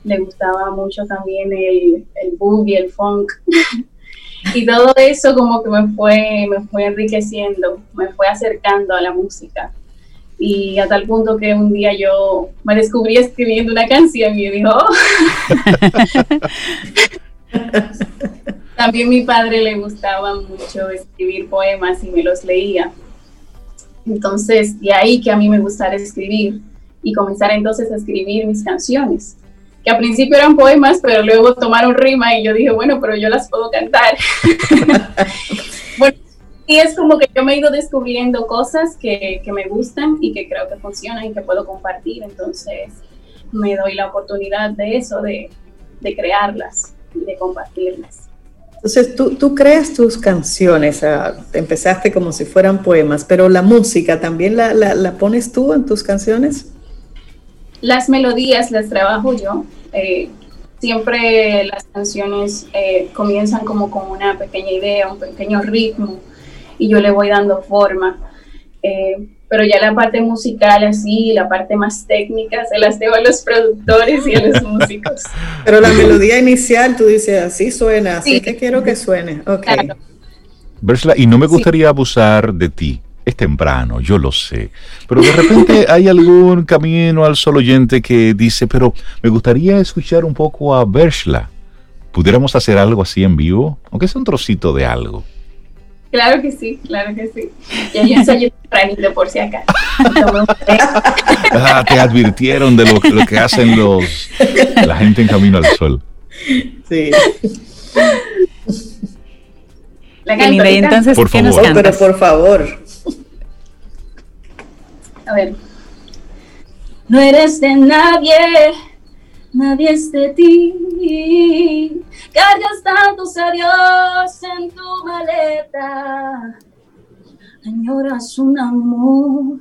[SPEAKER 7] le gustaba mucho también el, el boogie, el funk. y todo eso como que me fue, me fue enriqueciendo, me fue acercando a la música. Y a tal punto que un día yo me descubrí escribiendo una canción y dijo, oh". también mi padre le gustaba mucho escribir poemas y me los leía. Entonces, de ahí que a mí me gustara escribir y comenzar entonces a escribir mis canciones que al principio eran poemas, pero luego tomaron rima y yo dije, bueno, pero yo las puedo cantar. bueno, y es como que yo me he ido descubriendo cosas que, que, me gustan y que creo que funcionan y que puedo compartir, entonces me doy la oportunidad de eso, de, de crearlas y de compartirlas.
[SPEAKER 2] Entonces tú, tú creas tus canciones, empezaste como si fueran poemas, pero la música también la, la, la pones tú en tus canciones.
[SPEAKER 7] Las melodías las trabajo yo. Eh, siempre las canciones eh, comienzan como con una pequeña idea, un pequeño ritmo, y yo le voy dando forma. Eh, pero ya la parte musical así, la parte más técnica, se las debo a los productores y a los músicos.
[SPEAKER 2] Pero la melodía inicial, tú dices, así suena, así que quiero que suene. Okay.
[SPEAKER 1] y no me gustaría abusar de ti, es temprano, yo lo sé. Pero de repente hay algún camino al solo oyente que dice, pero me gustaría escuchar un poco a Bershla. ¿Pudiéramos hacer algo así en vivo? Aunque sea un trocito de algo.
[SPEAKER 7] Claro que sí, claro que sí. Ya yo ensayo tempranito por si acá.
[SPEAKER 1] ah, te advirtieron de lo, que hacen los la gente en Camino al Sol. Sí.
[SPEAKER 3] La entonces,
[SPEAKER 1] por favor.
[SPEAKER 2] Oh, pero por favor.
[SPEAKER 7] A ver. No eres de nadie, nadie es de ti. Cargas tantos adiós en tu maleta. Añoras un amor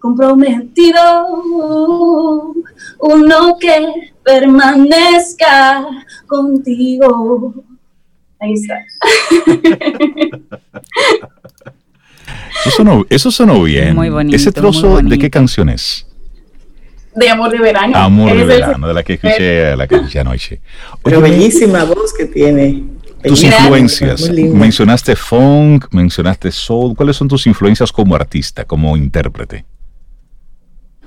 [SPEAKER 7] comprometido, uno que permanezca contigo. Ahí está.
[SPEAKER 1] Eso sonó, bien. Muy bonito. ¿Ese trozo de qué canción es?
[SPEAKER 7] De Amor de Verano.
[SPEAKER 1] Amor de Verano, de la que escuché, la que escuché anoche.
[SPEAKER 2] Pero bellísima voz que tiene.
[SPEAKER 1] Tus influencias. Mencionaste funk, mencionaste soul. ¿Cuáles son tus influencias como artista, como intérprete?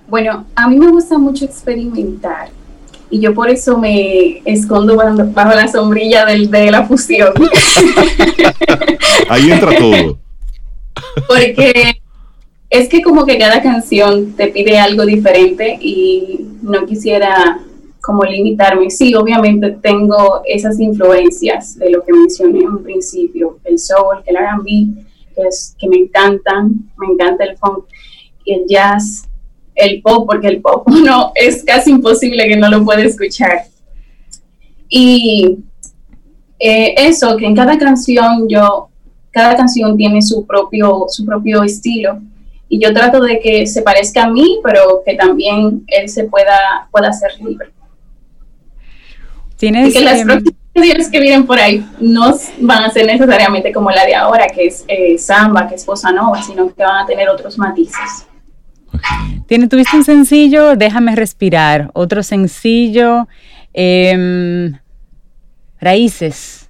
[SPEAKER 7] Bueno, a mí me gusta mucho experimentar y yo por eso me escondo bajo, la sombrilla del, de la fusión.
[SPEAKER 1] Ahí entra todo.
[SPEAKER 7] Porque es que como que cada canción te pide algo diferente y no quisiera como limitarme. Sí, obviamente tengo esas influencias de lo que mencioné en un principio, el soul, el R&B, que, es, que me encantan, me encanta el funk y el jazz, el pop, porque el pop no es casi imposible que no lo pueda escuchar. Y eh, eso, que en cada canción yo cada canción tiene su propio, su propio estilo y yo trato de que se parezca a mí, pero que también él se pueda, pueda ser libre.
[SPEAKER 3] ¿Tienes,
[SPEAKER 7] y que las canciones que vienen por ahí no van a ser necesariamente como la de ahora, que es eh, samba, que es bossa nova, sino que van a tener otros matices.
[SPEAKER 3] Tiene, tuviste un sencillo, Déjame respirar, otro sencillo, em, Raíces,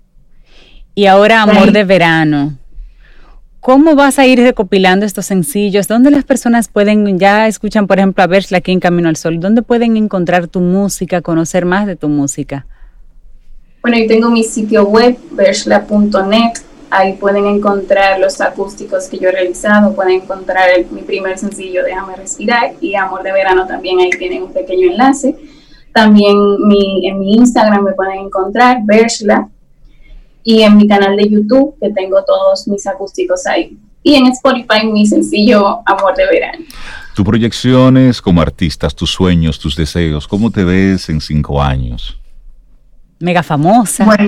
[SPEAKER 3] y ahora Amor de Verano. ¿Cómo vas a ir recopilando estos sencillos? ¿Dónde las personas pueden, ya escuchan por ejemplo a Versla aquí en Camino al Sol, ¿dónde pueden encontrar tu música, conocer más de tu música?
[SPEAKER 7] Bueno, yo tengo mi sitio web, versla.net, ahí pueden encontrar los acústicos que yo he realizado, pueden encontrar mi primer sencillo, Déjame Respirar, y Amor de Verano también, ahí tienen un pequeño enlace. También mi, en mi Instagram me pueden encontrar, Versla, y en mi canal de YouTube, que tengo todos mis acústicos ahí. Y en Spotify, mi sencillo Amor de Verano.
[SPEAKER 1] Tus proyecciones como artistas, tus sueños, tus deseos, ¿cómo te ves en cinco años?
[SPEAKER 3] Mega famosa.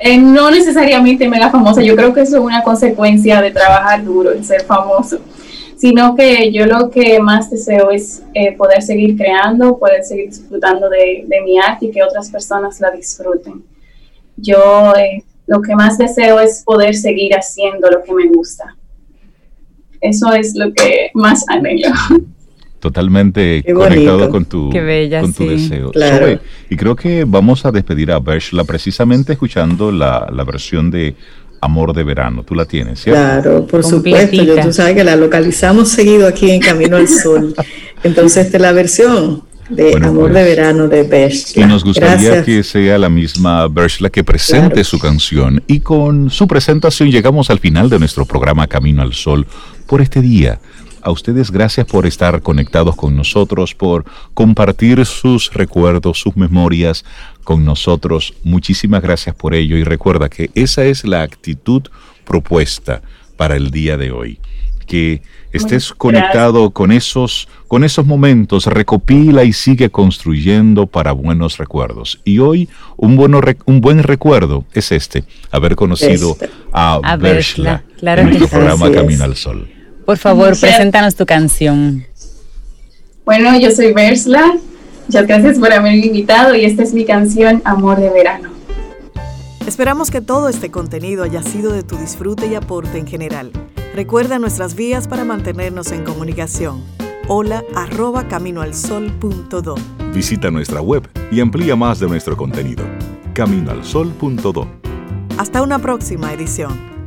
[SPEAKER 7] Eh, no necesariamente mega famosa, yo creo que eso es una consecuencia de trabajar duro y ser famoso, sino que yo lo que más deseo es eh, poder seguir creando, poder seguir disfrutando de, de mi arte y que otras personas la disfruten yo eh, lo que más deseo es poder seguir haciendo lo que me gusta. Eso es lo que más anhelo.
[SPEAKER 1] Totalmente conectado con tu, con tu deseo. y creo que vamos a despedir a Bershla precisamente escuchando la, la versión de Amor de Verano. Tú la tienes, ¿cierto?
[SPEAKER 2] Claro, por supuesto. Yo, tú sabes que la localizamos seguido aquí en Camino al Sol. Entonces, esta es la versión de Amor de pues, Verano de Bershla.
[SPEAKER 1] Y nos gustaría que sea la misma Bershla que presente su canción. Y con su presentación llegamos al final de nuestro programa Camino al Sol por este día. A ustedes gracias por estar conectados con nosotros, por compartir sus recuerdos, sus memorias con nosotros. Muchísimas gracias por ello y recuerda que esa es la actitud propuesta para el día de hoy. Que estés conectado con esos, con esos momentos, recopila y sigue construyendo para buenos recuerdos. Y hoy un, bueno, un buen recuerdo es este, haber conocido este. a, a en nuestro programa Camino al Sol.
[SPEAKER 3] Por favor, preséntanos tu canción.
[SPEAKER 7] Bueno, yo soy Versla. Muchas gracias por haberme invitado y esta es mi canción Amor de Verano.
[SPEAKER 8] Esperamos que todo este contenido haya sido de tu disfrute y aporte en general. Recuerda nuestras vías para mantenernos en comunicación. Hola arroba caminoalsol.do.
[SPEAKER 4] Visita nuestra web y amplía más de nuestro contenido. Caminoalsol.do.
[SPEAKER 8] Hasta una próxima edición.